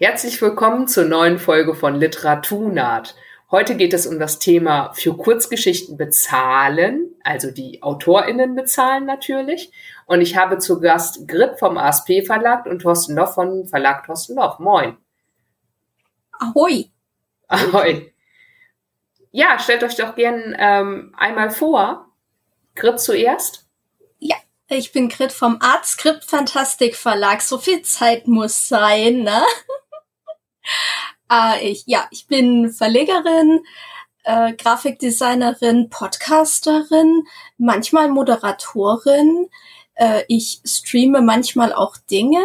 Herzlich willkommen zur neuen Folge von Literaturnaht. Heute geht es um das Thema für Kurzgeschichten bezahlen, also die AutorInnen bezahlen natürlich. Und ich habe zu Gast Grit vom ASP Verlag und Thorsten Loff vom Verlag Thorsten Loff. Moin. Ahoi. Ahoi. Ja, stellt euch doch gern ähm, einmal vor. Grit zuerst. Ja, ich bin Grit vom Art Script Fantastik Verlag. So viel Zeit muss sein, ne? Äh, ich, ja, ich bin Verlegerin, äh, Grafikdesignerin, Podcasterin, manchmal Moderatorin. Äh, ich streame manchmal auch Dinge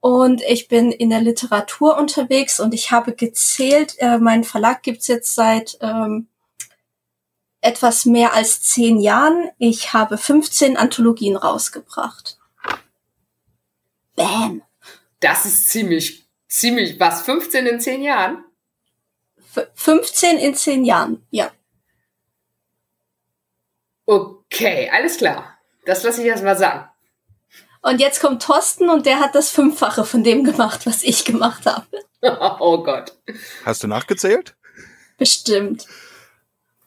und ich bin in der Literatur unterwegs und ich habe gezählt, äh, mein Verlag gibt's jetzt seit ähm, etwas mehr als zehn Jahren. Ich habe 15 Anthologien rausgebracht. Bam. Das ist ziemlich Ziemlich, was, 15 in 10 Jahren? F 15 in 10 Jahren, ja. Okay, alles klar. Das lasse ich erst mal sagen. Und jetzt kommt Thorsten und der hat das Fünffache von dem gemacht, was ich gemacht habe. oh Gott. Hast du nachgezählt? Bestimmt.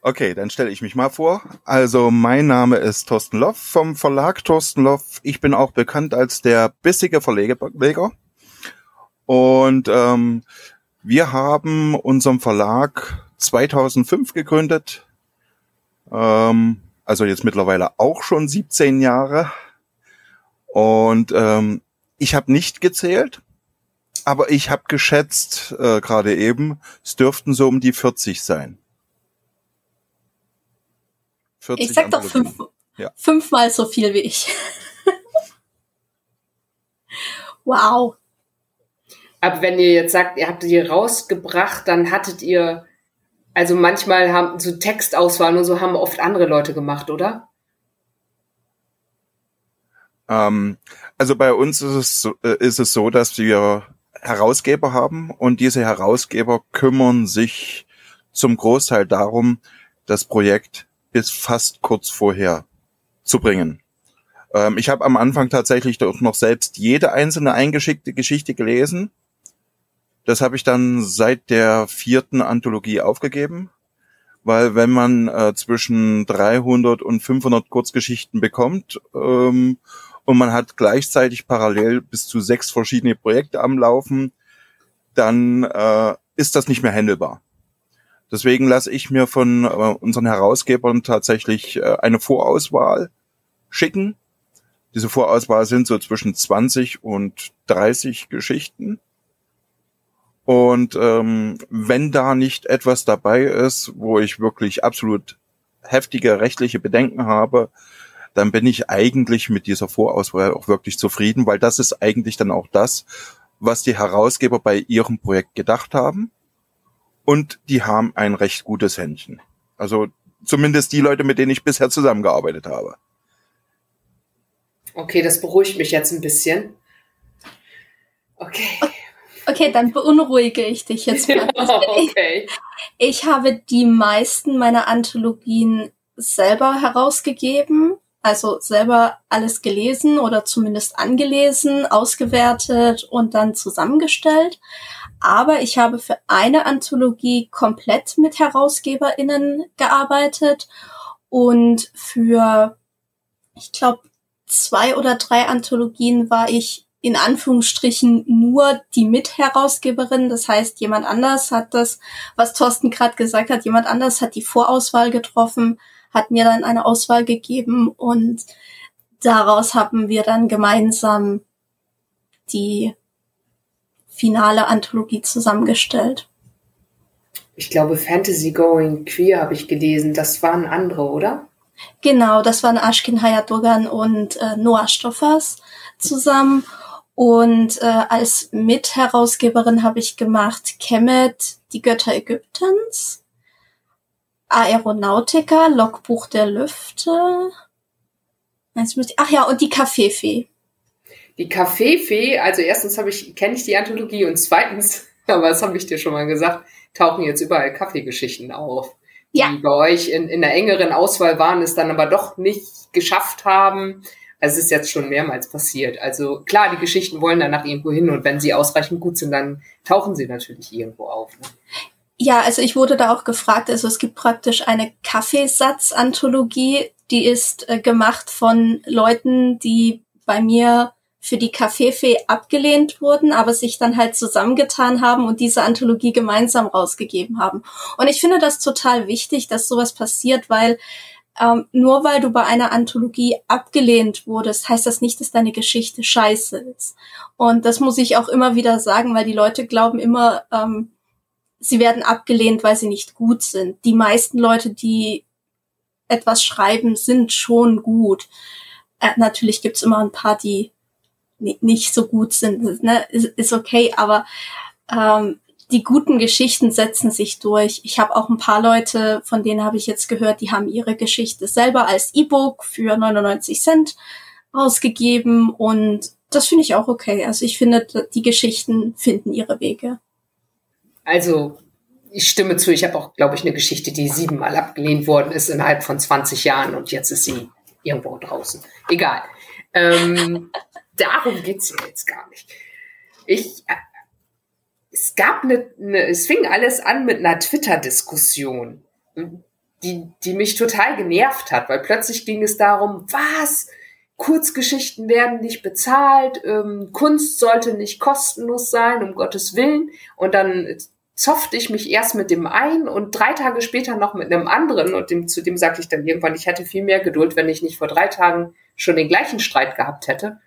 Okay, dann stelle ich mich mal vor. Also mein Name ist Thorsten Loff vom Verlag Thorsten Loff. Ich bin auch bekannt als der bissige Verleger. Und ähm, wir haben unseren Verlag 2005 gegründet, ähm, also jetzt mittlerweile auch schon 17 Jahre. Und ähm, ich habe nicht gezählt, aber ich habe geschätzt, äh, gerade eben, es dürften so um die 40 sein. 40 ich sag doch fünf, ja. fünfmal so viel wie ich. wow. Aber wenn ihr jetzt sagt, ihr habt die rausgebracht, dann hattet ihr, also manchmal haben so Textauswahl und so haben oft andere Leute gemacht, oder? Ähm, also bei uns ist es, so, äh, ist es so, dass wir Herausgeber haben und diese Herausgeber kümmern sich zum Großteil darum, das Projekt bis fast kurz vorher zu bringen. Ähm, ich habe am Anfang tatsächlich doch noch selbst jede einzelne eingeschickte Geschichte gelesen das habe ich dann seit der vierten Anthologie aufgegeben, weil wenn man äh, zwischen 300 und 500 Kurzgeschichten bekommt ähm, und man hat gleichzeitig parallel bis zu sechs verschiedene Projekte am Laufen, dann äh, ist das nicht mehr handelbar. Deswegen lasse ich mir von äh, unseren Herausgebern tatsächlich äh, eine Vorauswahl schicken. Diese Vorauswahl sind so zwischen 20 und 30 Geschichten. Und ähm, wenn da nicht etwas dabei ist, wo ich wirklich absolut heftige rechtliche Bedenken habe, dann bin ich eigentlich mit dieser Vorauswahl auch wirklich zufrieden, weil das ist eigentlich dann auch das, was die Herausgeber bei ihrem Projekt gedacht haben. Und die haben ein recht gutes Händchen. Also zumindest die Leute, mit denen ich bisher zusammengearbeitet habe. Okay, das beruhigt mich jetzt ein bisschen. Okay. Okay, dann beunruhige ich dich jetzt mal. okay. Ich, ich habe die meisten meiner Anthologien selber herausgegeben, also selber alles gelesen oder zumindest angelesen, ausgewertet und dann zusammengestellt. Aber ich habe für eine Anthologie komplett mit HerausgeberInnen gearbeitet und für, ich glaube, zwei oder drei Anthologien war ich in Anführungsstrichen nur die Mitherausgeberin. Das heißt, jemand anders hat das, was Thorsten gerade gesagt hat, jemand anders hat die Vorauswahl getroffen, hat mir dann eine Auswahl gegeben und daraus haben wir dann gemeinsam die finale Anthologie zusammengestellt. Ich glaube, Fantasy Going Queer habe ich gelesen. Das waren andere, oder? Genau, das waren Ashkin Hayatogan und äh, Noah Stoffers zusammen. Und äh, als Mitherausgeberin habe ich gemacht Kemet, die Götter Ägyptens, Aeronautica, Logbuch der Lüfte. ach ja, und die Kaffeefee. Die Kaffeefee, also erstens habe ich, kenne ich die Anthologie und zweitens, aber das habe ich dir schon mal gesagt, tauchen jetzt überall Kaffeegeschichten auf. Die ja. bei euch in, in der engeren Auswahl waren, es dann aber doch nicht geschafft haben, Es ist jetzt schon mehrmals passiert. Also klar, die Geschichten wollen danach irgendwo hin und wenn sie ausreichend gut sind, dann tauchen sie natürlich irgendwo auf. Ne? Ja, also ich wurde da auch gefragt, also es gibt praktisch eine Kaffeesatz-Anthologie, die ist äh, gemacht von Leuten, die bei mir für die Kaffeefee abgelehnt wurden, aber sich dann halt zusammengetan haben und diese Anthologie gemeinsam rausgegeben haben. Und ich finde das total wichtig, dass sowas passiert, weil ähm, nur weil du bei einer Anthologie abgelehnt wurdest, heißt das nicht, dass deine Geschichte scheiße ist. Und das muss ich auch immer wieder sagen, weil die Leute glauben immer, ähm, sie werden abgelehnt, weil sie nicht gut sind. Die meisten Leute, die etwas schreiben, sind schon gut. Äh, natürlich gibt's immer ein paar, die nicht so gut sind, ne, ist, ist okay, aber ähm, die guten Geschichten setzen sich durch. Ich habe auch ein paar Leute, von denen habe ich jetzt gehört, die haben ihre Geschichte selber als E-Book für 99 Cent ausgegeben und das finde ich auch okay. Also ich finde, die Geschichten finden ihre Wege. Also ich stimme zu, ich habe auch, glaube ich, eine Geschichte, die siebenmal abgelehnt worden ist innerhalb von 20 Jahren und jetzt ist sie irgendwo draußen. Egal. Ähm, darum geht's ja jetzt gar nicht. Ich, äh, es gab eine, eine, es fing alles an mit einer Twitter-Diskussion, die, die mich total genervt hat, weil plötzlich ging es darum, was? Kurzgeschichten werden nicht bezahlt, ähm, Kunst sollte nicht kostenlos sein, um Gottes Willen. Und dann zoffte ich mich erst mit dem einen und drei Tage später noch mit einem anderen und dem, zu dem sagte ich dann irgendwann, ich hätte viel mehr Geduld, wenn ich nicht vor drei Tagen schon den gleichen Streit gehabt hätte.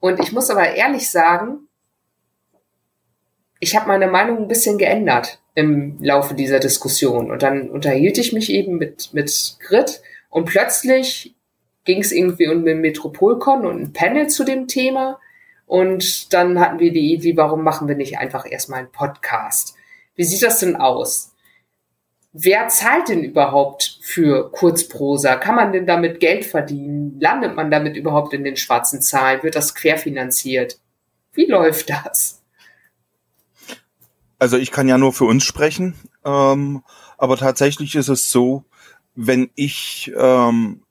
Und ich muss aber ehrlich sagen, ich habe meine Meinung ein bisschen geändert im Laufe dieser Diskussion. Und dann unterhielt ich mich eben mit, mit Grit und plötzlich ging es irgendwie um den Metropolcon und ein Panel zu dem Thema. Und dann hatten wir die Idee, warum machen wir nicht einfach erstmal einen Podcast? Wie sieht das denn aus? wer zahlt denn überhaupt für Kurzprosa? Kann man denn damit Geld verdienen? Landet man damit überhaupt in den schwarzen Zahlen? Wird das querfinanziert? Wie läuft das? Also ich kann ja nur für uns sprechen, ähm, aber tatsächlich ist es so, wenn ich ähm,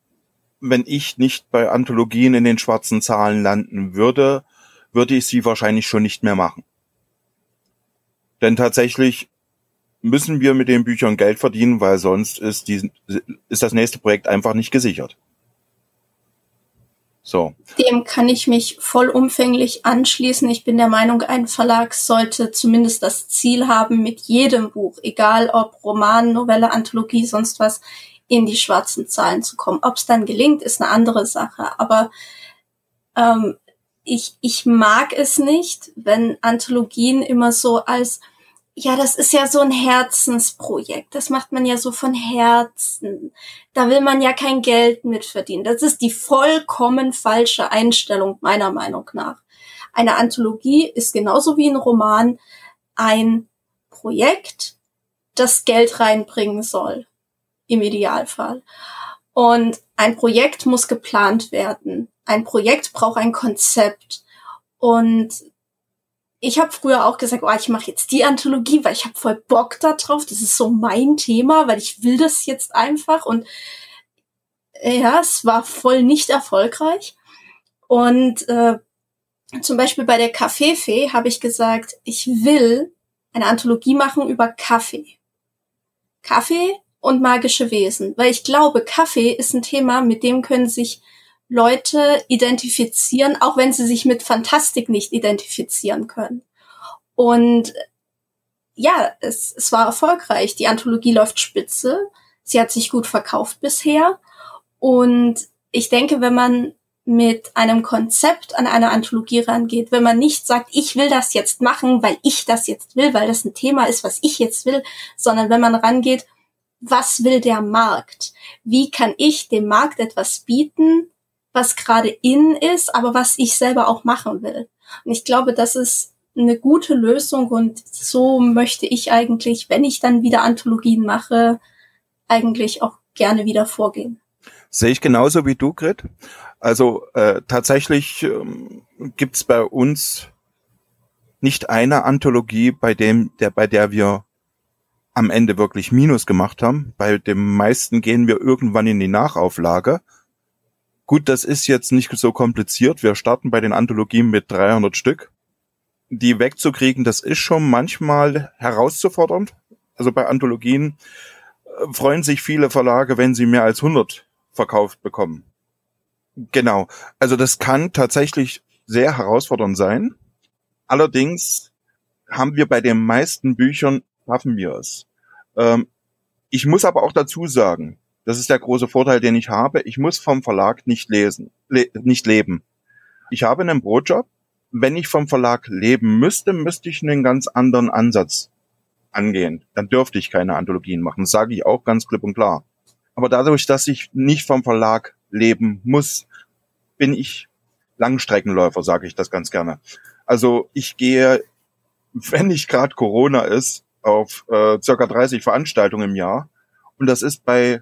wenn ich nicht bei Anthologien in den schwarzen Zahlen landen würde, würde ich sie wahrscheinlich schon nicht mehr machen. Denn tatsächlich müssen wir mit den Büchern Geld verdienen, weil sonst ist, die, ist das nächste Projekt einfach nicht gesichert. So. Dem kann ich mich vollumfänglich anschließen. Ich bin der Meinung, ein Verlag sollte zumindest das Ziel haben, mit jedem Buch, egal ob Roman, Novelle, Anthologie, sonst was, in die schwarzen Zahlen zu kommen. Ob es dann gelingt, ist eine andere Sache. Aber ähm, ich, ich mag es nicht, wenn Anthologien immer so als ja, das ist ja so ein Herzensprojekt. Das macht man ja so von Herzen. Da will man ja kein Geld mit verdienen. Das ist die vollkommen falsche Einstellung meiner Meinung nach. Eine Anthologie ist genauso wie ein Roman ein Projekt, das Geld reinbringen soll. Im Idealfall. Und ein Projekt muss geplant werden. Ein Projekt braucht ein Konzept. Und ich habe früher auch gesagt, oh, ich mache jetzt die Anthologie, weil ich habe voll Bock da drauf. Das ist so mein Thema, weil ich will das jetzt einfach. Und ja, es war voll nicht erfolgreich. Und äh, zum Beispiel bei der Kaffeefee habe ich gesagt, ich will eine Anthologie machen über Kaffee. Kaffee und magische Wesen. Weil ich glaube, Kaffee ist ein Thema, mit dem können sich Leute identifizieren, auch wenn sie sich mit Fantastik nicht identifizieren können. Und ja, es, es war erfolgreich. Die Anthologie läuft spitze. Sie hat sich gut verkauft bisher. Und ich denke, wenn man mit einem Konzept an eine Anthologie rangeht, wenn man nicht sagt, ich will das jetzt machen, weil ich das jetzt will, weil das ein Thema ist, was ich jetzt will, sondern wenn man rangeht, was will der Markt? Wie kann ich dem Markt etwas bieten, was gerade in ist, aber was ich selber auch machen will. Und ich glaube, das ist eine gute Lösung und so möchte ich eigentlich, wenn ich dann wieder Anthologien mache, eigentlich auch gerne wieder vorgehen. Sehe ich genauso wie du, Grit. Also äh, tatsächlich ähm, gibt's bei uns nicht eine Anthologie, bei dem der bei der wir am Ende wirklich Minus gemacht haben. Bei dem meisten gehen wir irgendwann in die Nachauflage Gut, das ist jetzt nicht so kompliziert. Wir starten bei den Anthologien mit 300 Stück. Die wegzukriegen, das ist schon manchmal herauszufordernd. Also bei Anthologien äh, freuen sich viele Verlage, wenn sie mehr als 100 verkauft bekommen. Genau. Also das kann tatsächlich sehr herausfordernd sein. Allerdings haben wir bei den meisten Büchern, schaffen wir es. Ähm, ich muss aber auch dazu sagen, das ist der große Vorteil, den ich habe. Ich muss vom Verlag nicht lesen, le nicht leben. Ich habe einen Brotjob. Wenn ich vom Verlag leben müsste, müsste ich einen ganz anderen Ansatz angehen. Dann dürfte ich keine Anthologien machen. Das sage ich auch ganz klipp und klar. Aber dadurch, dass ich nicht vom Verlag leben muss, bin ich Langstreckenläufer, sage ich das ganz gerne. Also ich gehe, wenn nicht gerade Corona ist, auf äh, circa 30 Veranstaltungen im Jahr. Und das ist bei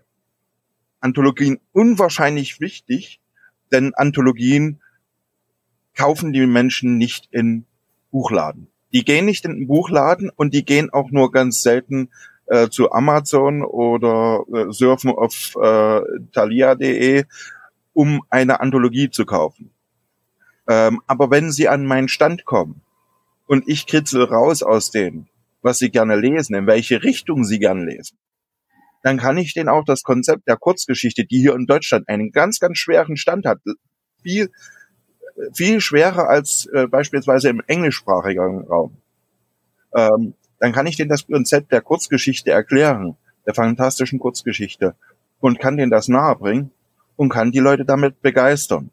Anthologien unwahrscheinlich wichtig, denn Anthologien kaufen die Menschen nicht in Buchladen. Die gehen nicht in den Buchladen und die gehen auch nur ganz selten äh, zu Amazon oder äh, surfen auf äh, thalia.de, um eine Anthologie zu kaufen. Ähm, aber wenn sie an meinen Stand kommen und ich kritzel raus aus denen, was sie gerne lesen, in welche Richtung sie gerne lesen, dann kann ich denen auch das Konzept der Kurzgeschichte, die hier in Deutschland einen ganz, ganz schweren Stand hat, viel, viel schwerer als äh, beispielsweise im englischsprachigen Raum, ähm, dann kann ich denen das Konzept der Kurzgeschichte erklären, der fantastischen Kurzgeschichte und kann denen das nahebringen und kann die Leute damit begeistern.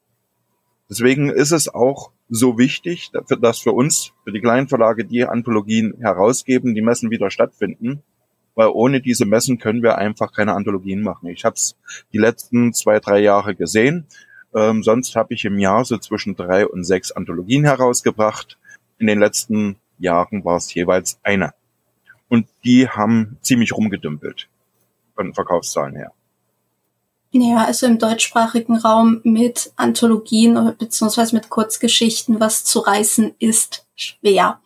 Deswegen ist es auch so wichtig, dass für uns, für die kleinen Verlage, die Anthologien herausgeben, die Messen wieder stattfinden, weil ohne diese Messen können wir einfach keine Anthologien machen. Ich habe es die letzten zwei, drei Jahre gesehen. Ähm, sonst habe ich im Jahr so zwischen drei und sechs Anthologien herausgebracht. In den letzten Jahren war es jeweils eine. Und die haben ziemlich rumgedümpelt von Verkaufszahlen her. Ja, also im deutschsprachigen Raum mit Anthologien beziehungsweise mit Kurzgeschichten was zu reißen ist schwer.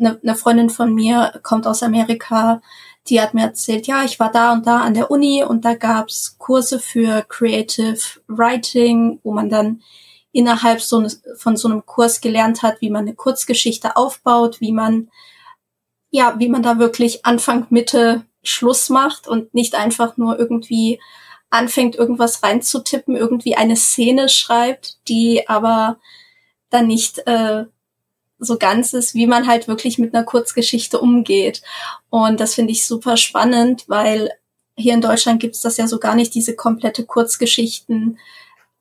Eine, eine Freundin von mir kommt aus Amerika, die hat mir erzählt, ja, ich war da und da an der Uni und da gab's Kurse für Creative Writing, wo man dann innerhalb so ne, von so einem Kurs gelernt hat, wie man eine Kurzgeschichte aufbaut, wie man ja, wie man da wirklich Anfang, Mitte, Schluss macht und nicht einfach nur irgendwie anfängt, irgendwas reinzutippen, irgendwie eine Szene schreibt, die aber dann nicht äh, so ganz ist, wie man halt wirklich mit einer Kurzgeschichte umgeht. Und das finde ich super spannend, weil hier in Deutschland gibt es das ja so gar nicht, diese komplette Kurzgeschichten.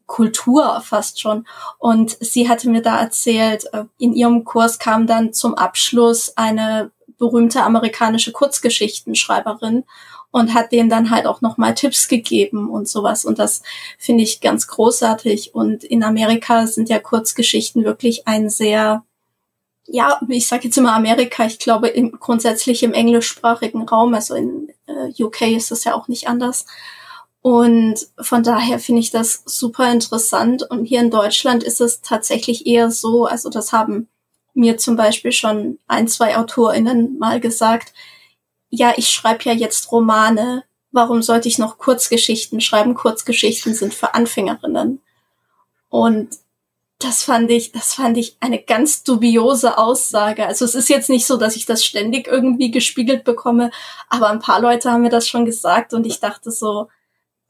Kultur fast schon. Und sie hatte mir da erzählt, äh, in ihrem Kurs kam dann zum Abschluss eine berühmte amerikanische Kurzgeschichtenschreiberin und hat denen dann halt auch nochmal Tipps gegeben und sowas. Und das finde ich ganz großartig. Und in Amerika sind ja Kurzgeschichten wirklich ein sehr, ja, ich sage jetzt immer Amerika, ich glaube im, grundsätzlich im englischsprachigen Raum, also in äh, UK ist das ja auch nicht anders. Und von daher finde ich das super interessant. Und hier in Deutschland ist es tatsächlich eher so, also das haben mir zum Beispiel schon ein, zwei AutorInnen mal gesagt, ja, ich schreibe ja jetzt Romane, warum sollte ich noch Kurzgeschichten schreiben? Kurzgeschichten sind für Anfängerinnen. Und das fand ich, das fand ich eine ganz dubiose Aussage. Also es ist jetzt nicht so, dass ich das ständig irgendwie gespiegelt bekomme, aber ein paar Leute haben mir das schon gesagt und ich dachte so,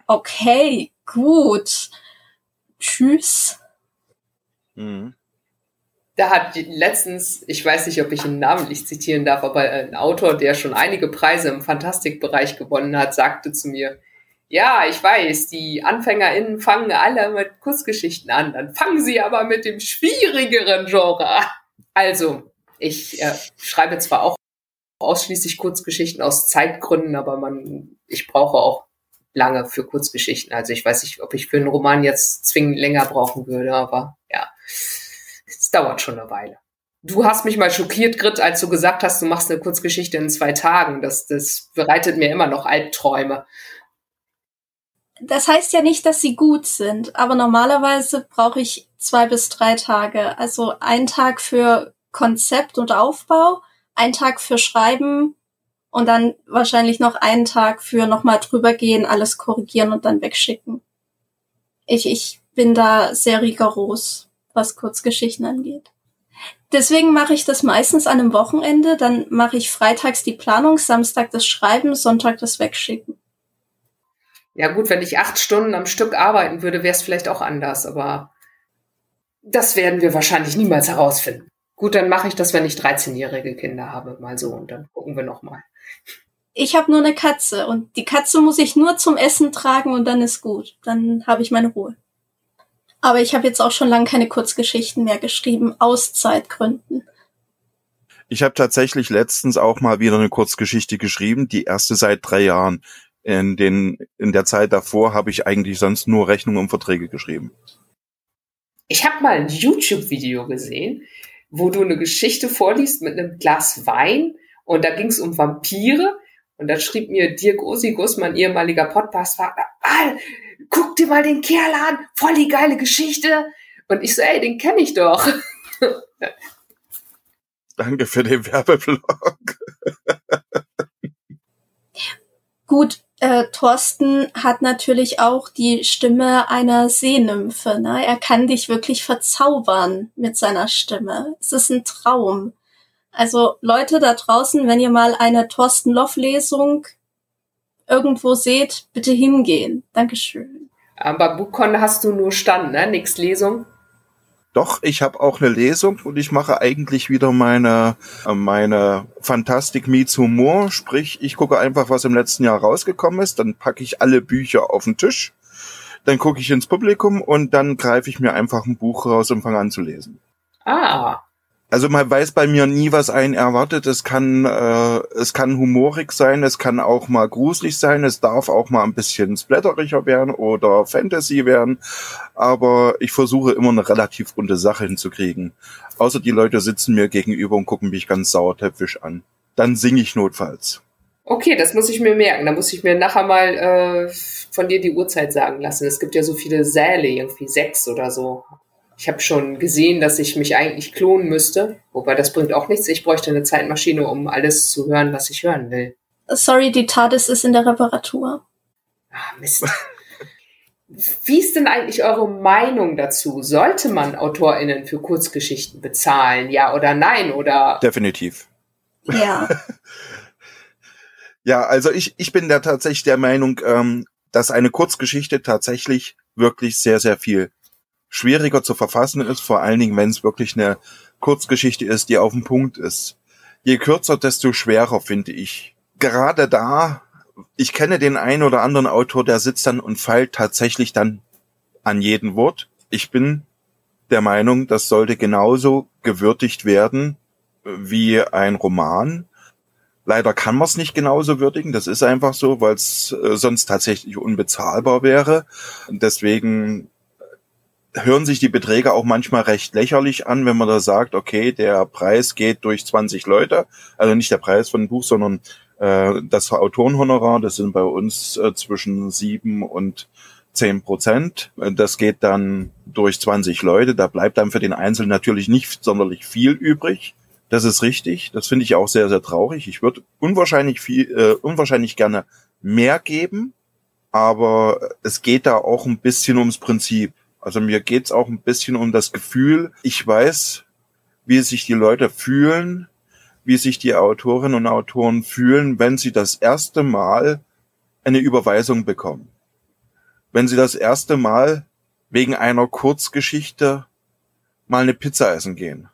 okay, gut, tschüss. Mhm. Da hat letztens, ich weiß nicht, ob ich ihn namentlich zitieren darf, aber ein Autor, der schon einige Preise im Fantastikbereich gewonnen hat, sagte zu mir, ja, ich weiß, die AnfängerInnen fangen alle mit Kurzgeschichten an, dann fangen sie aber mit dem schwierigeren Genre. Also, ich äh, schreibe zwar auch ausschließlich Kurzgeschichten aus Zeitgründen, aber man, ich brauche auch lange für Kurzgeschichten. Also ich weiß nicht, ob ich für einen Roman jetzt zwingend länger brauchen würde, aber ja es dauert schon eine Weile. Du hast mich mal schockiert, Grit, als du gesagt hast, du machst eine Kurzgeschichte in zwei Tagen. Das, das bereitet mir immer noch Albträume. Das heißt ja nicht, dass sie gut sind, aber normalerweise brauche ich zwei bis drei Tage. Also ein Tag für Konzept und Aufbau, ein Tag für Schreiben und dann wahrscheinlich noch einen Tag für nochmal drüber gehen, alles korrigieren und dann wegschicken. Ich, ich bin da sehr rigoros, was Kurzgeschichten angeht. Deswegen mache ich das meistens an einem Wochenende. Dann mache ich freitags die Planung, Samstag das Schreiben, Sonntag das Wegschicken. Ja gut, wenn ich acht Stunden am Stück arbeiten würde, wäre es vielleicht auch anders, aber das werden wir wahrscheinlich niemals herausfinden. Gut, dann mache ich das, wenn ich 13-jährige Kinder habe, mal so und dann gucken wir nochmal. Ich habe nur eine Katze und die Katze muss ich nur zum Essen tragen und dann ist gut. Dann habe ich meine Ruhe. Aber ich habe jetzt auch schon lange keine Kurzgeschichten mehr geschrieben, aus Zeitgründen. Ich habe tatsächlich letztens auch mal wieder eine Kurzgeschichte geschrieben, die erste seit drei Jahren. In, den, in der Zeit davor habe ich eigentlich sonst nur Rechnungen und Verträge geschrieben. Ich habe mal ein YouTube-Video gesehen, wo du eine Geschichte vorliest mit einem Glas Wein und da ging es um Vampire und da schrieb mir Dirk Osigus, mein ehemaliger Podcast-Partner, guck dir mal den Kerl an, voll die geile Geschichte. Und ich so, ey, den kenne ich doch. Danke für den Werbeblock. Gut, äh, Thorsten hat natürlich auch die Stimme einer Seenymphe. Ne? Er kann dich wirklich verzaubern mit seiner Stimme. Es ist ein Traum. Also Leute da draußen, wenn ihr mal eine Thorsten Loff Lesung irgendwo seht, bitte hingehen. Dankeschön. Aber BookCon hast du nur Stand, ne? Nix Lesung? Doch, ich habe auch eine Lesung und ich mache eigentlich wieder meine, äh, meine Fantastic Meets Humor. Sprich, ich gucke einfach, was im letzten Jahr rausgekommen ist, dann packe ich alle Bücher auf den Tisch, dann gucke ich ins Publikum und dann greife ich mir einfach ein Buch raus und fange an zu lesen. Ah, also man weiß bei mir nie, was einen erwartet. Es kann, äh, es kann humorig sein, es kann auch mal gruselig sein, es darf auch mal ein bisschen splatteriger werden oder Fantasy werden. Aber ich versuche immer eine relativ runde Sache hinzukriegen. Außer die Leute sitzen mir gegenüber und gucken mich ganz sauertäpfisch an. Dann singe ich notfalls. Okay, das muss ich mir merken. Da muss ich mir nachher mal äh, von dir die Uhrzeit sagen lassen. Es gibt ja so viele Säle, irgendwie sechs oder so. Ich habe schon gesehen, dass ich mich eigentlich klonen müsste, wobei das bringt auch nichts. Ich bräuchte eine Zeitmaschine, um alles zu hören, was ich hören will. Sorry, die TARDIS ist in der Reparatur. Ah, Mist. Wie ist denn eigentlich eure Meinung dazu? Sollte man AutorInnen für Kurzgeschichten bezahlen? Ja oder nein? Oder? Definitiv. Ja. ja, also ich, ich bin da tatsächlich der Meinung, ähm, dass eine Kurzgeschichte tatsächlich wirklich sehr, sehr viel schwieriger zu verfassen ist, vor allen Dingen, wenn es wirklich eine Kurzgeschichte ist, die auf dem Punkt ist. Je kürzer, desto schwerer, finde ich. Gerade da, ich kenne den einen oder anderen Autor, der sitzt dann und feilt tatsächlich dann an jedem Wort. Ich bin der Meinung, das sollte genauso gewürdigt werden wie ein Roman. Leider kann man es nicht genauso würdigen, das ist einfach so, weil es äh, sonst tatsächlich unbezahlbar wäre. Deswegen hören sich die Beträge auch manchmal recht lächerlich an, wenn man da sagt, okay, der Preis geht durch 20 Leute, also nicht der Preis von dem Buch, sondern äh, das Autorenhonorar, das sind bei uns äh, zwischen sieben und zehn Prozent. Das geht dann durch 20 Leute. Da bleibt dann für den Einzelnen natürlich nicht sonderlich viel übrig. Das ist richtig. Das finde ich auch sehr, sehr traurig. Ich würde unwahrscheinlich viel, äh, unwahrscheinlich gerne mehr geben, aber es geht da auch ein bisschen ums Prinzip. Also mir geht's auch ein bisschen um das Gefühl, ich weiß, wie sich die Leute fühlen, wie sich die Autorinnen und Autoren fühlen, wenn sie das erste Mal eine Überweisung bekommen. Wenn sie das erste Mal wegen einer Kurzgeschichte mal eine Pizza essen gehen.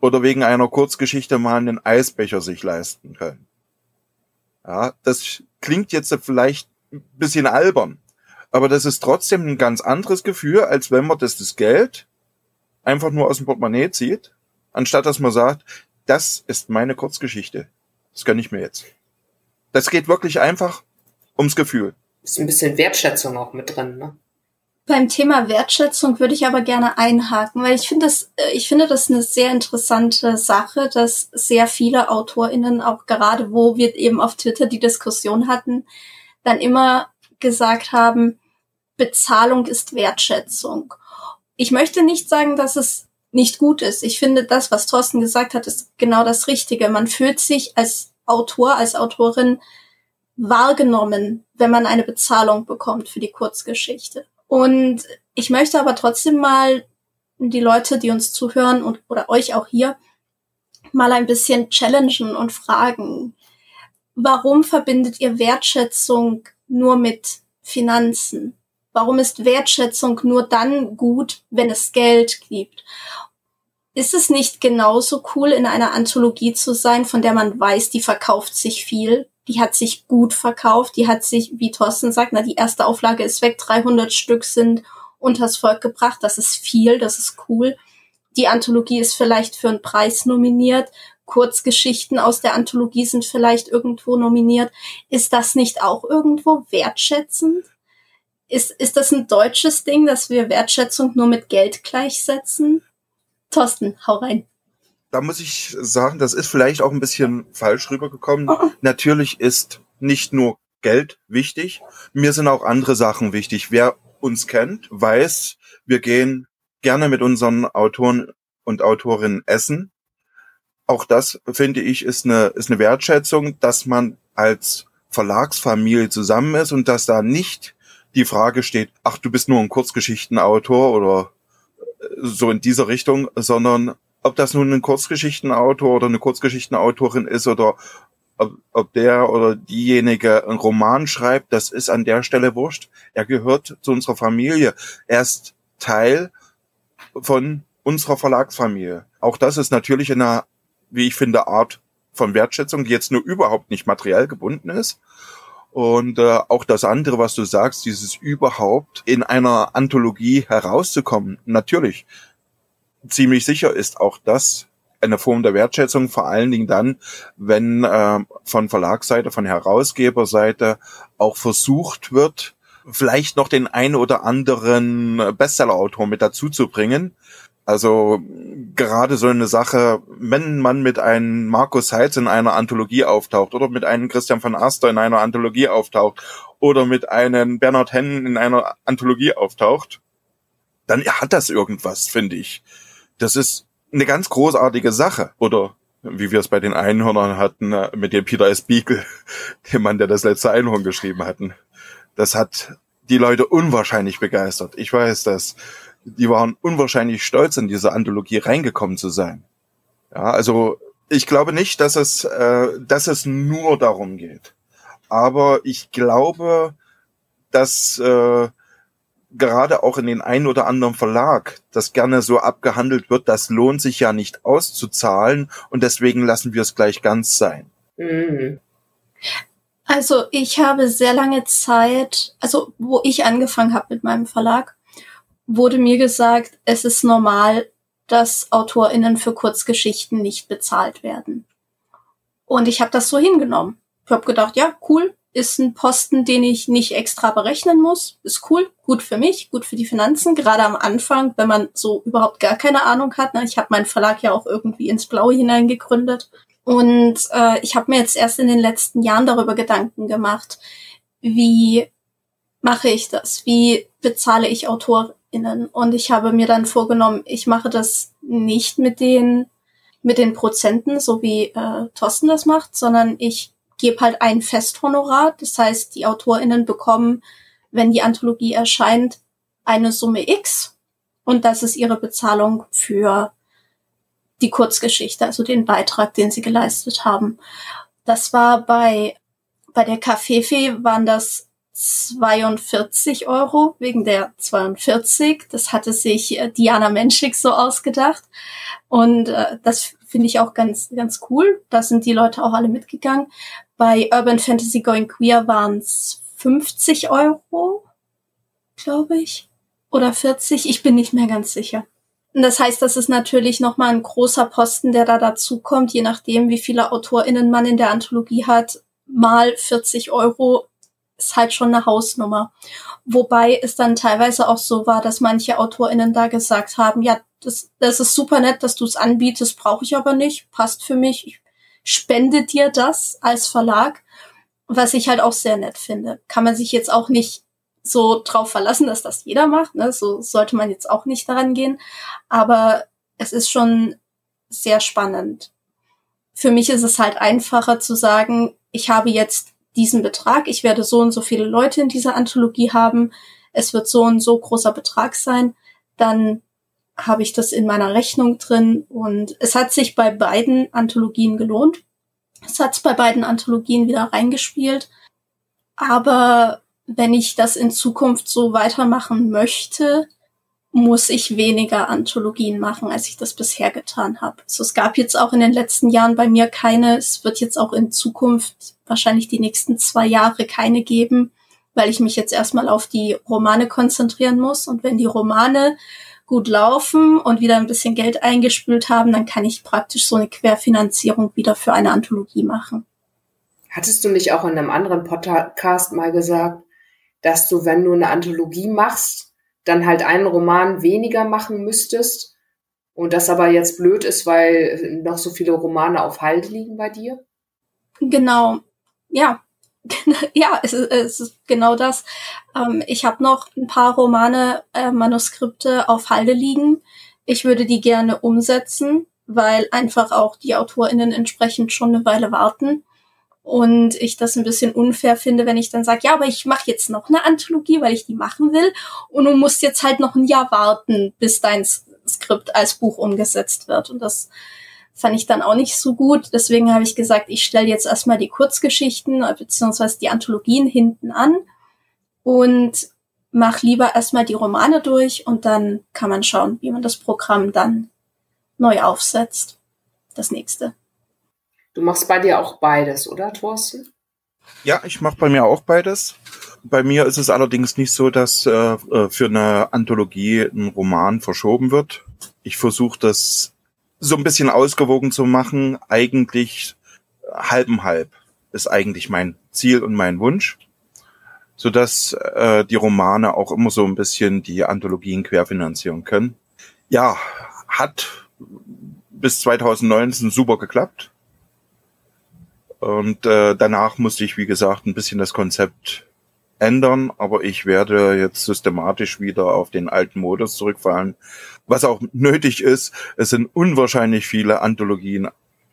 Oder wegen einer Kurzgeschichte mal einen Eisbecher sich leisten können. Ja, das klingt jetzt vielleicht ein bisschen albern. Aber das ist trotzdem ein ganz anderes Gefühl, als wenn man das, das Geld einfach nur aus dem Portemonnaie zieht, anstatt dass man sagt, das ist meine Kurzgeschichte. Das gönne ich mir jetzt. Das geht wirklich einfach ums Gefühl. Ist ein bisschen Wertschätzung auch mit drin, ne? Beim Thema Wertschätzung würde ich aber gerne einhaken, weil ich finde das, äh, ich finde das eine sehr interessante Sache, dass sehr viele AutorInnen, auch gerade wo wir eben auf Twitter die Diskussion hatten, dann immer gesagt haben, Bezahlung ist Wertschätzung. Ich möchte nicht sagen, dass es nicht gut ist. Ich finde, das, was Thorsten gesagt hat, ist genau das Richtige. Man fühlt sich als Autor, als Autorin wahrgenommen, wenn man eine Bezahlung bekommt für die Kurzgeschichte. Und Ich möchte aber trotzdem mal die Leute, die uns zuhören und oder euch auch hier mal ein bisschen challengen und fragen, warum verbindet ihr Wertschätzung nur mit Finanzen? Warum ist Wertschätzung nur dann gut, wenn es Geld gibt? Ist es nicht genauso cool, in einer Anthologie zu sein, von der man weiß, die verkauft sich viel, die hat sich gut verkauft, die hat sich, wie Thorsten sagt, na, die erste Auflage ist weg, 300 Stück sind unters Volk gebracht, das ist viel, das ist cool. Die Anthologie ist vielleicht für einen Preis nominiert, Kurzgeschichten aus der Anthologie sind vielleicht irgendwo nominiert. Ist das nicht auch irgendwo wertschätzend? Ist, ist das ein deutsches Ding, dass wir Wertschätzung nur mit Geld gleichsetzen? Thorsten, hau rein. Da muss ich sagen, das ist vielleicht auch ein bisschen falsch rübergekommen. Oh. Natürlich ist nicht nur Geld wichtig, mir sind auch andere Sachen wichtig. Wer uns kennt, weiß, wir gehen gerne mit unseren Autoren und Autorinnen essen auch das finde ich ist eine, ist eine Wertschätzung, dass man als Verlagsfamilie zusammen ist und dass da nicht die Frage steht, ach, du bist nur ein Kurzgeschichtenautor oder äh, so in dieser Richtung, sondern ob das nun ein Kurzgeschichtenautor oder eine Kurzgeschichtenautorin ist oder ob, ob der oder diejenige einen Roman schreibt, das ist an der Stelle wurscht. Er gehört zu unserer Familie. Er ist Teil von unserer Verlagsfamilie. Auch das ist natürlich in einer wie ich finde, Art von Wertschätzung, die jetzt nur überhaupt nicht materiell gebunden ist. Und äh, auch das andere, was du sagst, dieses überhaupt in einer Anthologie herauszukommen, natürlich, ziemlich sicher ist auch das eine Form der Wertschätzung, vor allen Dingen dann, wenn äh, von Verlagsseite, von Herausgeberseite auch versucht wird, vielleicht noch den ein oder anderen Bestsellerautor mit dazu zu bringen, also gerade so eine Sache, wenn man mit einem Markus Heitz in einer Anthologie auftaucht oder mit einem Christian van Aster in einer Anthologie auftaucht oder mit einem Bernhard Hennen in einer Anthologie auftaucht, dann hat das irgendwas, finde ich. Das ist eine ganz großartige Sache. Oder wie wir es bei den Einhörnern hatten, äh, mit dem Peter S. Beagle, dem Mann, der das letzte Einhorn geschrieben hatten. Das hat die Leute unwahrscheinlich begeistert. Ich weiß das die waren unwahrscheinlich stolz, in diese Anthologie reingekommen zu sein. Ja, also ich glaube nicht, dass es, äh, dass es nur darum geht. Aber ich glaube, dass äh, gerade auch in den einen oder anderen Verlag das gerne so abgehandelt wird, das lohnt sich ja nicht auszuzahlen und deswegen lassen wir es gleich ganz sein. Mhm. Also ich habe sehr lange Zeit, also wo ich angefangen habe mit meinem Verlag, wurde mir gesagt, es ist normal, dass AutorInnen für Kurzgeschichten nicht bezahlt werden. Und ich habe das so hingenommen. Ich habe gedacht, ja, cool, ist ein Posten, den ich nicht extra berechnen muss. Ist cool, gut für mich, gut für die Finanzen, gerade am Anfang, wenn man so überhaupt gar keine Ahnung hat. Ne? Ich habe meinen Verlag ja auch irgendwie ins Blaue hineingegründet. Und äh, ich habe mir jetzt erst in den letzten Jahren darüber Gedanken gemacht, wie mache ich das? Wie bezahle ich Autor innen. Und ich habe mir dann vorgenommen, ich mache das nicht mit den, mit den Prozenten, so wie äh, Thorsten das macht, sondern ich gebe halt ein Festhonorar. Das heißt, die AutorInnen bekommen, wenn die Anthologie erscheint, eine Summe X. Und das ist ihre Bezahlung für die Kurzgeschichte, also den Beitrag, den sie geleistet haben. Das war bei, bei der Kaffeefee waren das 42 Euro wegen der 42. Das hatte sich äh, Diana Menschik so ausgedacht. Und äh, das finde ich auch ganz, ganz cool. Da sind die Leute auch alle mitgegangen. Bei Urban Fantasy Going Queer waren es 50 Euro, glaube ich. Oder 40. Ich bin nicht mehr ganz sicher. Und das heißt, das ist natürlich nochmal ein großer Posten, der da dazu kommt, je nachdem, wie viele AutorInnen man in der Anthologie hat. Mal 40 Euro ist halt schon eine Hausnummer. Wobei es dann teilweise auch so war, dass manche AutorInnen da gesagt haben, ja, das, das ist super nett, dass du es anbietest, brauche ich aber nicht, passt für mich, ich spende dir das als Verlag, was ich halt auch sehr nett finde. Kann man sich jetzt auch nicht so drauf verlassen, dass das jeder macht, ne? so sollte man jetzt auch nicht daran gehen, aber es ist schon sehr spannend. Für mich ist es halt einfacher zu sagen, ich habe jetzt diesen Betrag, ich werde so und so viele Leute in dieser Anthologie haben. es wird so ein so großer Betrag sein, dann habe ich das in meiner Rechnung drin und es hat sich bei beiden Anthologien gelohnt. Es hat bei beiden Anthologien wieder reingespielt. Aber wenn ich das in Zukunft so weitermachen möchte, muss ich weniger Anthologien machen, als ich das bisher getan habe. Also es gab jetzt auch in den letzten Jahren bei mir keine, es wird jetzt auch in Zukunft wahrscheinlich die nächsten zwei Jahre keine geben, weil ich mich jetzt erstmal auf die Romane konzentrieren muss. Und wenn die Romane gut laufen und wieder ein bisschen Geld eingespült haben, dann kann ich praktisch so eine Querfinanzierung wieder für eine Anthologie machen. Hattest du nicht auch in einem anderen Podcast mal gesagt, dass du, wenn du eine Anthologie machst, dann halt einen Roman weniger machen müsstest und das aber jetzt blöd ist, weil noch so viele Romane auf Halde liegen bei dir? Genau. Ja, ja, es ist, es ist genau das. Ähm, ich habe noch ein paar Romane, äh, Manuskripte auf Halde liegen. Ich würde die gerne umsetzen, weil einfach auch die AutorInnen entsprechend schon eine Weile warten. Und ich das ein bisschen unfair finde, wenn ich dann sage, ja, aber ich mache jetzt noch eine Anthologie, weil ich die machen will. Und du musst jetzt halt noch ein Jahr warten, bis dein Skript als Buch umgesetzt wird. Und das fand ich dann auch nicht so gut. Deswegen habe ich gesagt, ich stelle jetzt erstmal die Kurzgeschichten äh, beziehungsweise die Anthologien hinten an und mach lieber erstmal die Romane durch und dann kann man schauen, wie man das Programm dann neu aufsetzt. Das nächste. Du machst bei dir auch beides, oder Thorsten? Ja, ich mache bei mir auch beides. Bei mir ist es allerdings nicht so, dass äh, äh für eine Anthologie ein Roman verschoben wird. Ich versuche das so ein bisschen ausgewogen zu machen, eigentlich halben halb ist eigentlich mein Ziel und mein Wunsch, so dass äh, die Romane auch immer so ein bisschen die Anthologien querfinanzieren können. Ja, hat bis 2019 super geklappt. Und äh, danach musste ich, wie gesagt, ein bisschen das Konzept ändern, aber ich werde jetzt systematisch wieder auf den alten Modus zurückfallen, was auch nötig ist. Es sind unwahrscheinlich viele Anthologien,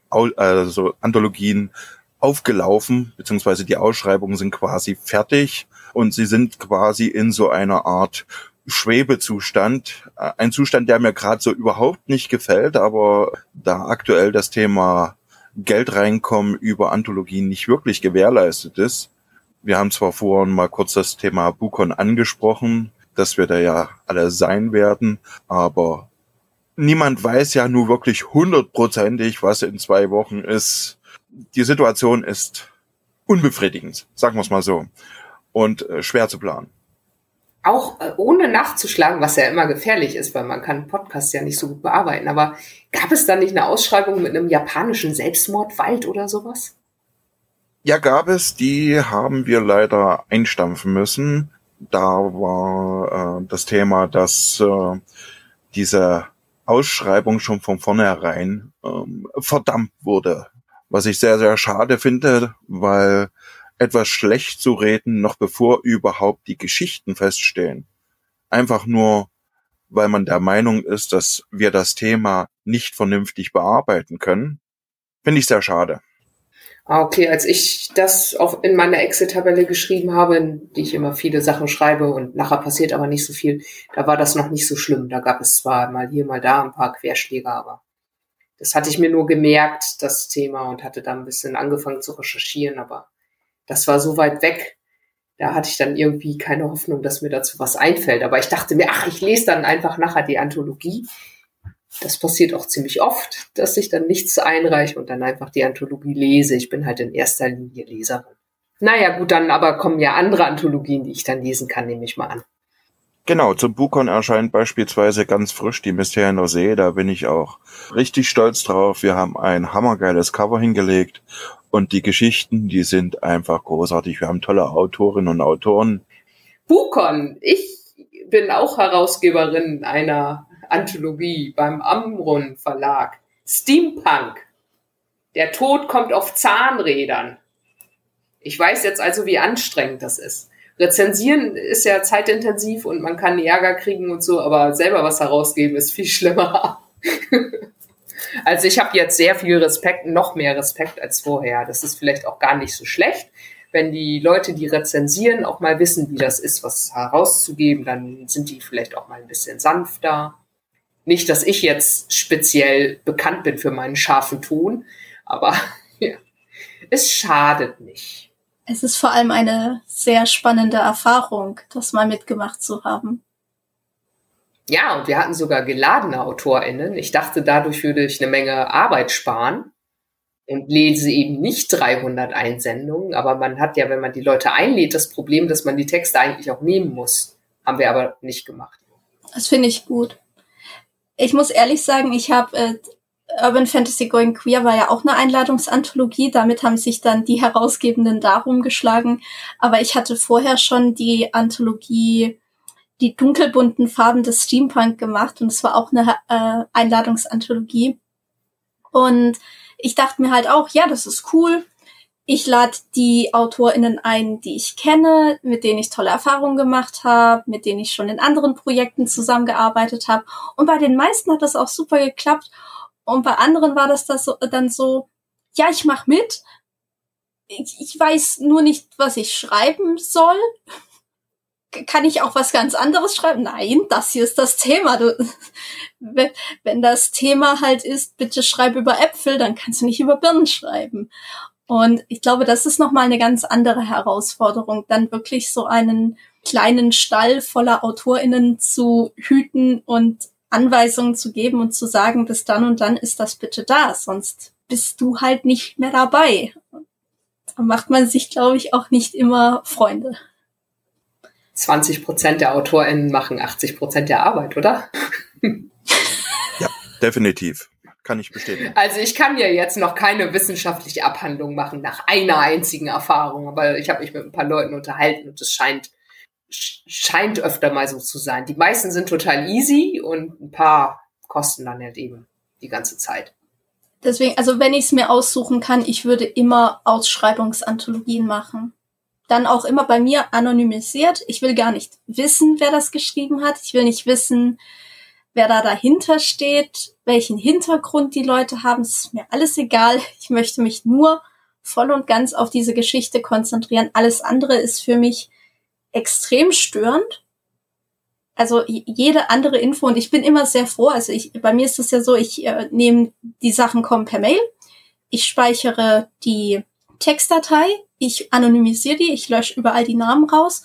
also Anthologien aufgelaufen, beziehungsweise die Ausschreibungen sind quasi fertig und sie sind quasi in so einer Art Schwebezustand. Ein Zustand, der mir gerade so überhaupt nicht gefällt, aber da aktuell das Thema Geld reinkommen über Anthologien nicht wirklich gewährleistet ist. Wir haben zwar vorhin mal kurz das Thema Bukon angesprochen, dass wir da ja alle sein werden. Aber niemand weiß ja nur wirklich hundertprozentig, was in zwei Wochen ist. Die Situation ist unbefriedigend, sagen wir es mal so, und äh, schwer zu planen. Auch äh, ohne nachzuschlagen, was ja immer gefährlich ist, weil man kann Podcasts ja nicht so gut bearbeiten. Aber gab es da nicht eine Ausschreibung mit einem japanischen Selbstmordwald oder sowas? Ja, gab es. Die haben wir leider einstampfen müssen da war äh, das Thema, dass äh, diese Ausschreibung schon von vornherein ähm, verdammt wurde. Was ich sehr, sehr schade finde, weil etwas schlecht zu reden, noch bevor überhaupt die Geschichten feststehen. Einfach nur, weil man der Meinung ist, dass wir das Thema nicht vernünftig bearbeiten können, finde ich sehr schade. Ah, okay, als ich das auch in meiner Excel-Tabelle geschrieben habe, in die ich immer viele Sachen schreibe und nachher passiert aber nicht so viel, da war das noch nicht so schlimm. Da gab es zwar mal hier, mal da ein paar Querschläge, aber das hatte ich mir nur gemerkt, das Thema, und hatte da ein bisschen angefangen zu recherchieren, aber das war so weit weg. Da hatte ich dann irgendwie keine Hoffnung, dass mir dazu was einfällt. Aber ich dachte mir, ach, ich lese dann einfach nachher die Anthologie das passiert auch ziemlich oft, dass ich dann nichts einreiche und dann einfach die Anthologie lese. Ich bin halt in erster Linie Leserin. Naja, gut, dann aber kommen ja andere Anthologien, die ich dann lesen kann, nehme ich mal an. Genau, zum Bukon erscheint beispielsweise ganz frisch die Mysterien der See, da bin ich auch richtig stolz drauf. Wir haben ein hammergeiles Cover hingelegt und die Geschichten, die sind einfach großartig. Wir haben tolle Autorinnen und Autoren. Bukon, ich bin auch Herausgeberin einer Anthologie beim Amrun Verlag. Steampunk. Der Tod kommt auf Zahnrädern. Ich weiß jetzt also, wie anstrengend das ist. Rezensieren ist ja zeitintensiv und man kann Ärger kriegen und so, aber selber was herausgeben ist viel schlimmer. also ich habe jetzt sehr viel Respekt, noch mehr Respekt als vorher. Das ist vielleicht auch gar nicht so schlecht, wenn die Leute, die rezensieren, auch mal wissen, wie das ist, was herauszugeben, dann sind die vielleicht auch mal ein bisschen sanfter. Nicht, dass ich jetzt speziell bekannt bin für meinen scharfen Ton, aber ja, es schadet nicht. Es ist vor allem eine sehr spannende Erfahrung, das mal mitgemacht zu haben. Ja, und wir hatten sogar geladene AutorInnen. Ich dachte, dadurch würde ich eine Menge Arbeit sparen und lese eben nicht 300 Einsendungen. Aber man hat ja, wenn man die Leute einlädt, das Problem, dass man die Texte eigentlich auch nehmen muss. Haben wir aber nicht gemacht. Das finde ich gut. Ich muss ehrlich sagen, ich habe äh, Urban Fantasy Going Queer war ja auch eine Einladungsanthologie. Damit haben sich dann die Herausgebenden darum geschlagen. Aber ich hatte vorher schon die Anthologie die dunkelbunten Farben des Steampunk gemacht und es war auch eine äh, Einladungsanthologie. Und ich dachte mir halt auch, ja, das ist cool. Ich lade die AutorInnen ein, die ich kenne, mit denen ich tolle Erfahrungen gemacht habe, mit denen ich schon in anderen Projekten zusammengearbeitet habe. Und bei den meisten hat das auch super geklappt. Und bei anderen war das, das so, dann so, ja, ich mach mit. Ich, ich weiß nur nicht, was ich schreiben soll kann ich auch was ganz anderes schreiben? Nein, das hier ist das Thema. Du, wenn, wenn das Thema halt ist, bitte schreib über Äpfel, dann kannst du nicht über Birnen schreiben. Und ich glaube, das ist nochmal eine ganz andere Herausforderung, dann wirklich so einen kleinen Stall voller AutorInnen zu hüten und Anweisungen zu geben und zu sagen, bis dann und dann ist das bitte da, sonst bist du halt nicht mehr dabei. Da macht man sich, glaube ich, auch nicht immer Freunde. 20 Prozent der AutorInnen machen 80 Prozent der Arbeit, oder? ja, definitiv. Kann ich bestätigen. Also ich kann ja jetzt noch keine wissenschaftliche Abhandlung machen nach einer einzigen Erfahrung, aber ich habe mich mit ein paar Leuten unterhalten und es scheint, scheint öfter mal so zu sein. Die meisten sind total easy und ein paar kosten dann halt eben die ganze Zeit. Deswegen, also wenn ich es mir aussuchen kann, ich würde immer Ausschreibungsanthologien machen dann auch immer bei mir anonymisiert. Ich will gar nicht wissen, wer das geschrieben hat. Ich will nicht wissen, wer da dahinter steht, welchen Hintergrund die Leute haben. Es ist mir alles egal. Ich möchte mich nur voll und ganz auf diese Geschichte konzentrieren. Alles andere ist für mich extrem störend. Also jede andere Info und ich bin immer sehr froh. Also ich, bei mir ist es ja so, ich äh, nehme die Sachen kommen per Mail. Ich speichere die Textdatei, ich anonymisiere die, ich lösche überall die Namen raus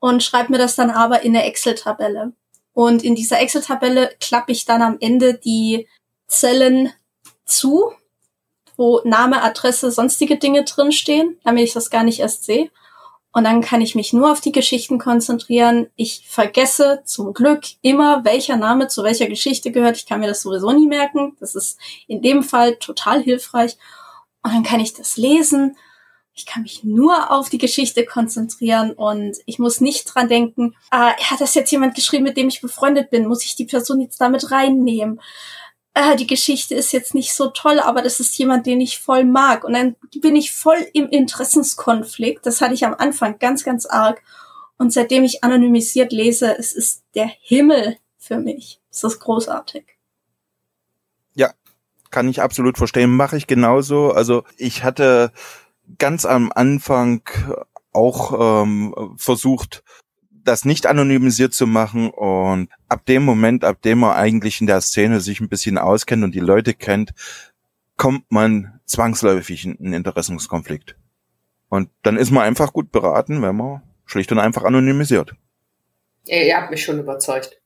und schreibe mir das dann aber in eine Excel-Tabelle. Und in dieser Excel-Tabelle klappe ich dann am Ende die Zellen zu, wo Name, Adresse, sonstige Dinge drinstehen, damit ich das gar nicht erst sehe. Und dann kann ich mich nur auf die Geschichten konzentrieren. Ich vergesse zum Glück immer, welcher Name zu welcher Geschichte gehört. Ich kann mir das sowieso nie merken. Das ist in dem Fall total hilfreich. Und dann kann ich das lesen. Ich kann mich nur auf die Geschichte konzentrieren und ich muss nicht dran denken, ah, hat das jetzt jemand geschrieben, mit dem ich befreundet bin? Muss ich die Person jetzt damit reinnehmen? Ah, die Geschichte ist jetzt nicht so toll, aber das ist jemand, den ich voll mag. Und dann bin ich voll im Interessenskonflikt. Das hatte ich am Anfang ganz, ganz arg. Und seitdem ich anonymisiert lese, es ist der Himmel für mich. Es ist großartig kann ich absolut verstehen, mache ich genauso. Also ich hatte ganz am Anfang auch ähm, versucht, das nicht anonymisiert zu machen und ab dem Moment, ab dem man eigentlich in der Szene sich ein bisschen auskennt und die Leute kennt, kommt man zwangsläufig in einen Interessenskonflikt. Und dann ist man einfach gut beraten, wenn man schlicht und einfach anonymisiert. Ihr, habt mich schon überzeugt.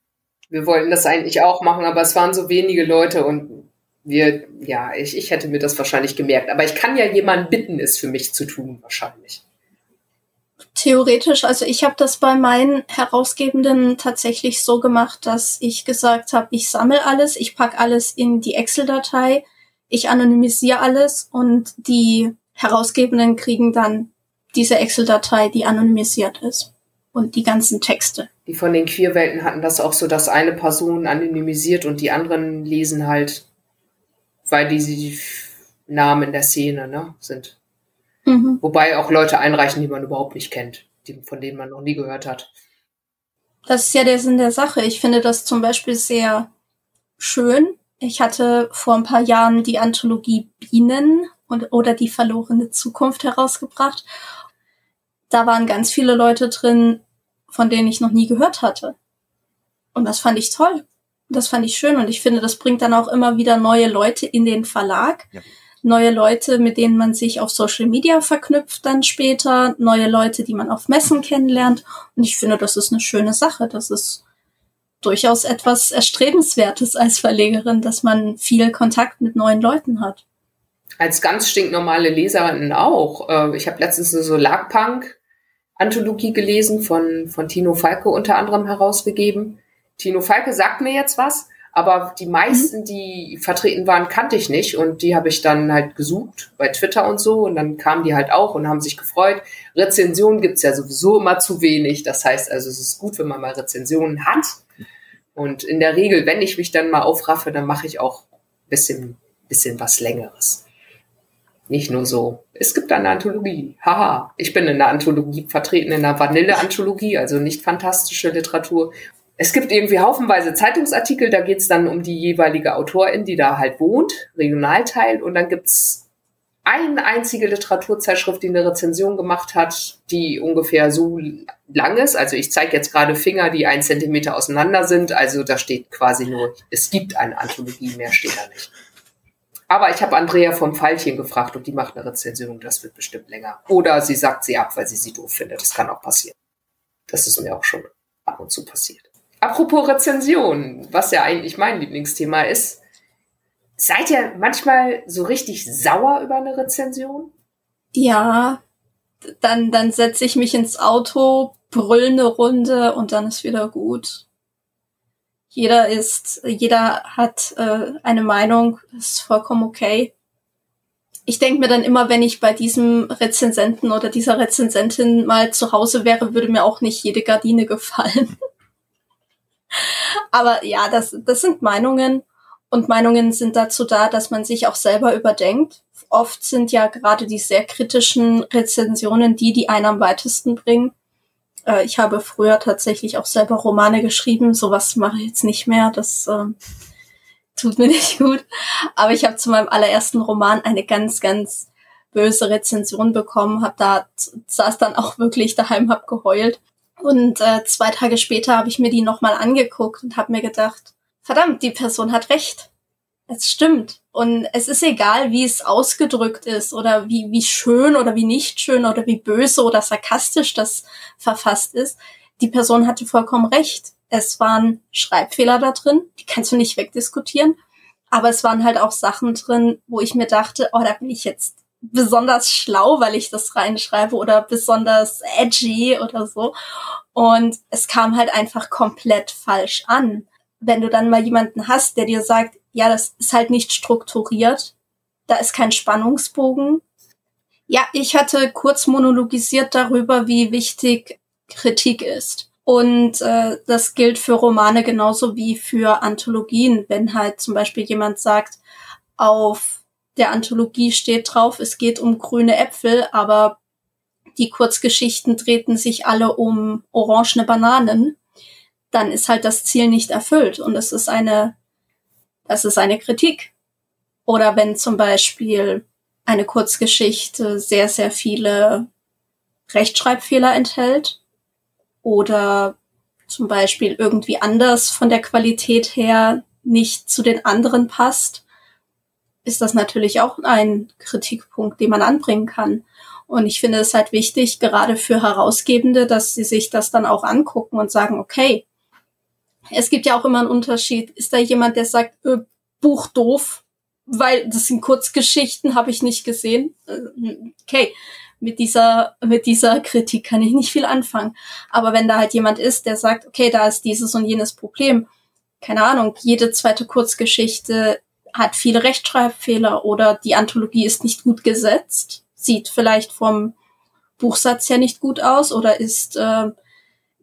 Wir wollten das eigentlich auch machen, aber es waren so wenige Leute und wir, ja, ich, ich hätte mir das wahrscheinlich gemerkt. Aber ich kann ja jemanden bitten, es für mich zu tun, wahrscheinlich. Theoretisch, also ich habe das bei meinen Herausgebenden tatsächlich so gemacht, dass ich gesagt habe, ich sammle alles, ich pack alles in die Excel-Datei, ich anonymisiere alles und die Herausgebenden kriegen dann diese Excel-Datei, die anonymisiert ist und die ganzen Texte. Die von den Queerwelten hatten das auch so, dass eine Person anonymisiert und die anderen lesen halt weil die, die Namen in der Szene ne, sind. Mhm. Wobei auch Leute einreichen, die man überhaupt nicht kennt, die, von denen man noch nie gehört hat. Das ist ja der Sinn der Sache. Ich finde das zum Beispiel sehr schön. Ich hatte vor ein paar Jahren die Anthologie Bienen und, oder die verlorene Zukunft herausgebracht. da waren ganz viele Leute drin, von denen ich noch nie gehört hatte. Und das fand ich toll. Das fand ich schön und ich finde, das bringt dann auch immer wieder neue Leute in den Verlag. Ja. Neue Leute, mit denen man sich auf Social Media verknüpft dann später, neue Leute, die man auf Messen kennenlernt. Und ich finde, das ist eine schöne Sache. Das ist durchaus etwas Erstrebenswertes als Verlegerin, dass man viel Kontakt mit neuen Leuten hat. Als ganz stinknormale Leserin auch. Äh, ich habe letztens eine Solarpunk-Anthologie gelesen, von, von Tino Falke unter anderem herausgegeben. Tino Falke sagt mir jetzt was, aber die meisten, mhm. die vertreten waren, kannte ich nicht und die habe ich dann halt gesucht bei Twitter und so und dann kamen die halt auch und haben sich gefreut. Rezensionen gibt's ja sowieso immer zu wenig. Das heißt also, es ist gut, wenn man mal Rezensionen hat. Und in der Regel, wenn ich mich dann mal aufraffe, dann mache ich auch bisschen, bisschen was Längeres. Nicht nur so, es gibt eine Anthologie. Haha, ich bin in der Anthologie vertreten, in der Vanille-Anthologie, also nicht fantastische Literatur. Es gibt irgendwie haufenweise Zeitungsartikel, da geht's dann um die jeweilige Autorin, die da halt wohnt, Regionalteil. Und dann gibt's eine einzige Literaturzeitschrift, die eine Rezension gemacht hat, die ungefähr so lang ist. Also ich zeige jetzt gerade Finger, die ein Zentimeter auseinander sind. Also da steht quasi nur, es gibt eine Anthologie, mehr steht da nicht. Aber ich habe Andrea von Pfeilchen gefragt und die macht eine Rezension. Das wird bestimmt länger. Oder sie sagt sie ab, weil sie sie doof findet. Das kann auch passieren. Das ist mir auch schon ab und zu passiert. Apropos Rezension, was ja eigentlich mein Lieblingsthema ist. Seid ihr manchmal so richtig sauer über eine Rezension? Ja, dann, dann setze ich mich ins Auto, brüll eine Runde und dann ist wieder gut. Jeder ist, jeder hat äh, eine Meinung, ist vollkommen okay. Ich denke mir dann immer, wenn ich bei diesem Rezensenten oder dieser Rezensentin mal zu Hause wäre, würde mir auch nicht jede Gardine gefallen. Aber ja, das, das sind Meinungen und Meinungen sind dazu da, dass man sich auch selber überdenkt. Oft sind ja gerade die sehr kritischen Rezensionen die, die einen am weitesten bringen. Äh, ich habe früher tatsächlich auch selber Romane geschrieben. Sowas mache ich jetzt nicht mehr. Das äh, tut mir nicht gut. Aber ich habe zu meinem allerersten Roman eine ganz, ganz böse Rezension bekommen. Hab da saß dann auch wirklich daheim, hab geheult. Und äh, zwei Tage später habe ich mir die nochmal angeguckt und habe mir gedacht, verdammt, die Person hat recht. Es stimmt. Und es ist egal, wie es ausgedrückt ist oder wie, wie schön oder wie nicht schön oder wie böse oder sarkastisch das verfasst ist. Die Person hatte vollkommen recht. Es waren Schreibfehler da drin, die kannst du nicht wegdiskutieren. Aber es waren halt auch Sachen drin, wo ich mir dachte, oh, da bin ich jetzt besonders schlau, weil ich das reinschreibe oder besonders edgy oder so. Und es kam halt einfach komplett falsch an wenn du dann mal jemanden hast, der dir sagt, ja, das ist halt nicht strukturiert, da ist kein Spannungsbogen. Ja, ich hatte kurz monologisiert darüber, wie wichtig Kritik ist. Und äh, das gilt für Romane genauso wie für Anthologien. Wenn halt zum Beispiel jemand sagt, auf der Anthologie steht drauf, es geht um grüne Äpfel, aber die Kurzgeschichten drehten sich alle um orangene Bananen, dann ist halt das Ziel nicht erfüllt und es ist eine, das ist eine Kritik. Oder wenn zum Beispiel eine Kurzgeschichte sehr, sehr viele Rechtschreibfehler enthält oder zum Beispiel irgendwie anders von der Qualität her nicht zu den anderen passt, ist das natürlich auch ein Kritikpunkt, den man anbringen kann. Und ich finde es halt wichtig, gerade für Herausgebende, dass sie sich das dann auch angucken und sagen, okay, es gibt ja auch immer einen Unterschied. Ist da jemand, der sagt, äh, Buch doof, weil das sind Kurzgeschichten, habe ich nicht gesehen. Äh, okay, mit dieser, mit dieser Kritik kann ich nicht viel anfangen. Aber wenn da halt jemand ist, der sagt, okay, da ist dieses und jenes Problem, keine Ahnung, jede zweite Kurzgeschichte hat viele Rechtschreibfehler oder die Anthologie ist nicht gut gesetzt, sieht vielleicht vom Buchsatz her nicht gut aus oder ist äh,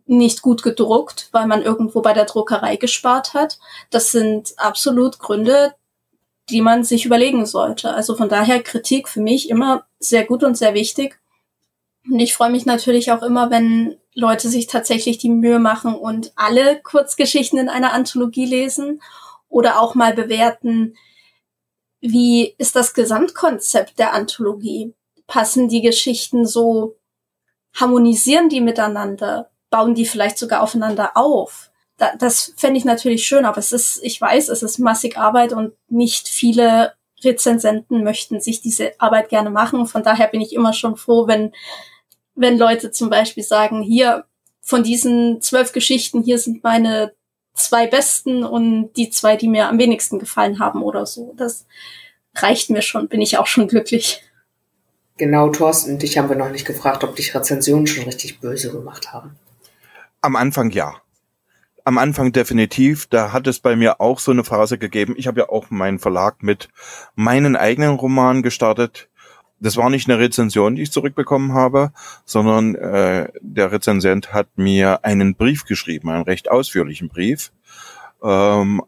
nicht gut gedruckt, weil man irgendwo bei der Druckerei gespart hat. Das sind absolut Gründe, die man sich überlegen sollte. Also von daher Kritik für mich immer sehr gut und sehr wichtig. Und ich freue mich natürlich auch immer, wenn Leute sich tatsächlich die Mühe machen und alle Kurzgeschichten in einer Anthologie lesen oder auch mal bewerten, wie ist das Gesamtkonzept der Anthologie? Passen die Geschichten so harmonisieren die miteinander? Bauen die vielleicht sogar aufeinander auf? Da, das fände ich natürlich schön, aber es ist, ich weiß, es ist massig Arbeit und nicht viele Rezensenten möchten sich diese Arbeit gerne machen. Von daher bin ich immer schon froh, wenn, wenn Leute zum Beispiel sagen, hier von diesen zwölf Geschichten, hier sind meine zwei besten und die zwei, die mir am wenigsten gefallen haben oder so. Das reicht mir schon, bin ich auch schon glücklich. Genau, Thorsten, dich haben wir noch nicht gefragt, ob dich Rezensionen schon richtig böse gemacht haben. Am Anfang ja. Am Anfang definitiv. Da hat es bei mir auch so eine Phase gegeben. Ich habe ja auch meinen Verlag mit meinen eigenen Romanen gestartet. Das war nicht eine Rezension, die ich zurückbekommen habe, sondern äh, der Rezensent hat mir einen Brief geschrieben, einen recht ausführlichen Brief. Ähm,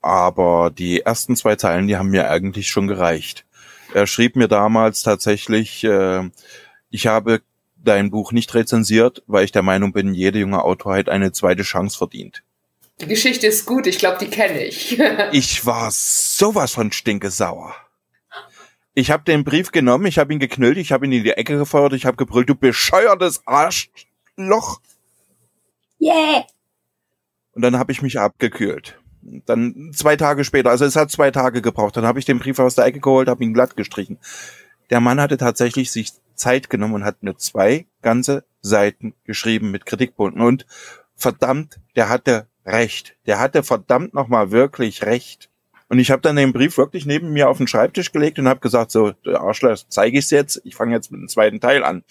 aber die ersten zwei Zeilen, die haben mir eigentlich schon gereicht. Er schrieb mir damals tatsächlich, äh, ich habe dein Buch nicht rezensiert, weil ich der Meinung bin, jeder junge Autor hat eine zweite Chance verdient. Die Geschichte ist gut, ich glaube, die kenne ich. ich war sowas von stinkesauer. Ich habe den Brief genommen, ich habe ihn geknüllt, ich habe ihn in die Ecke gefeuert, ich habe gebrüllt, du bescheuertes Arschloch. Yeah. Und dann habe ich mich abgekühlt. Dann zwei Tage später, also es hat zwei Tage gebraucht, dann habe ich den Brief aus der Ecke geholt, habe ihn glatt gestrichen. Der Mann hatte tatsächlich sich Zeit genommen und hat mir zwei ganze Seiten geschrieben mit Kritikpunkten. Und verdammt, der hatte recht. Der hatte verdammt nochmal wirklich recht. Und ich habe dann den Brief wirklich neben mir auf den Schreibtisch gelegt und habe gesagt, so, Arschloch, zeige ich's jetzt. Ich fange jetzt mit dem zweiten Teil an.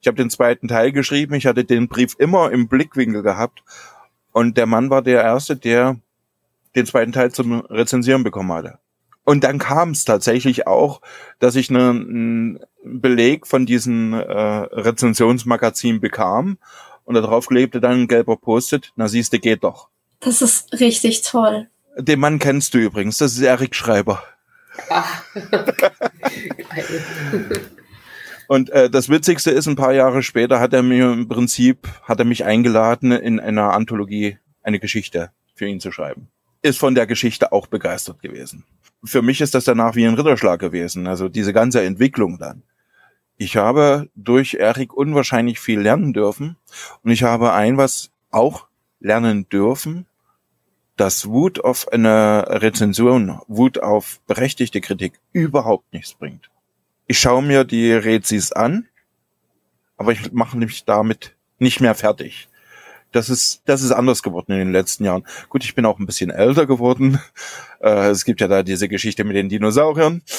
Ich habe den zweiten Teil geschrieben. Ich hatte den Brief immer im Blickwinkel gehabt. Und der Mann war der Erste, der den zweiten Teil zum Rezensieren bekommen hatte. Und dann kam es tatsächlich auch, dass ich einen Beleg von diesem äh, Rezensionsmagazin bekam und darauf klebte dann ein gelber Post-it, na siehste, geht doch. Das ist richtig toll. Den Mann kennst du übrigens, das ist Erik Schreiber. Ach. Und äh, das Witzigste ist, ein paar Jahre später hat er mir im Prinzip, hat er mich eingeladen, in einer Anthologie eine Geschichte für ihn zu schreiben. Ist von der Geschichte auch begeistert gewesen für mich ist das danach wie ein Ritterschlag gewesen. Also diese ganze Entwicklung dann. Ich habe durch Erik unwahrscheinlich viel lernen dürfen. Und ich habe ein was auch lernen dürfen, dass Wut auf eine Rezension, Wut auf berechtigte Kritik überhaupt nichts bringt. Ich schaue mir die Rezis an, aber ich mache mich damit nicht mehr fertig das ist, das ist anders geworden in den letzten Jahren. Gut, ich bin auch ein bisschen älter geworden. Äh, es gibt ja da diese Geschichte mit den Dinosauriern.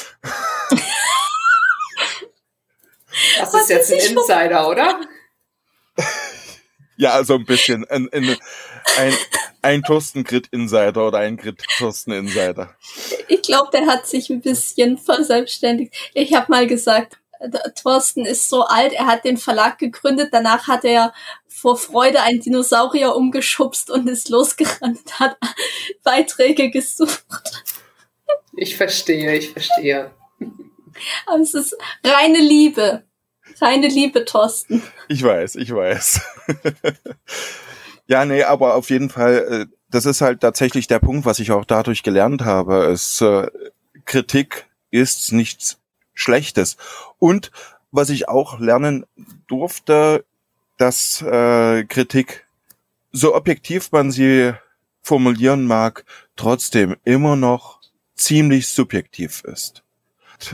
Das ist jetzt ein Insider, oder? Ja, also ein bisschen. Ein, ein, ein, ein Thorsten-Grid-Insider oder ein Grid-Thorsten-Insider. Ich glaube, der hat sich ein bisschen verselbstständigt. Ich habe mal gesagt, Thorsten ist so alt, er hat den Verlag gegründet, danach hat er vor Freude einen Dinosaurier umgeschubst und ist losgerannt, hat Beiträge gesucht. Ich verstehe, ich verstehe. Aber es ist reine Liebe. Reine Liebe, Thorsten. Ich weiß, ich weiß. ja, nee, aber auf jeden Fall, äh, das ist halt tatsächlich der Punkt, was ich auch dadurch gelernt habe. Es, äh, Kritik ist nichts Schlechtes. Und was ich auch lernen durfte, dass äh, Kritik, so objektiv man sie formulieren mag, trotzdem immer noch ziemlich subjektiv ist.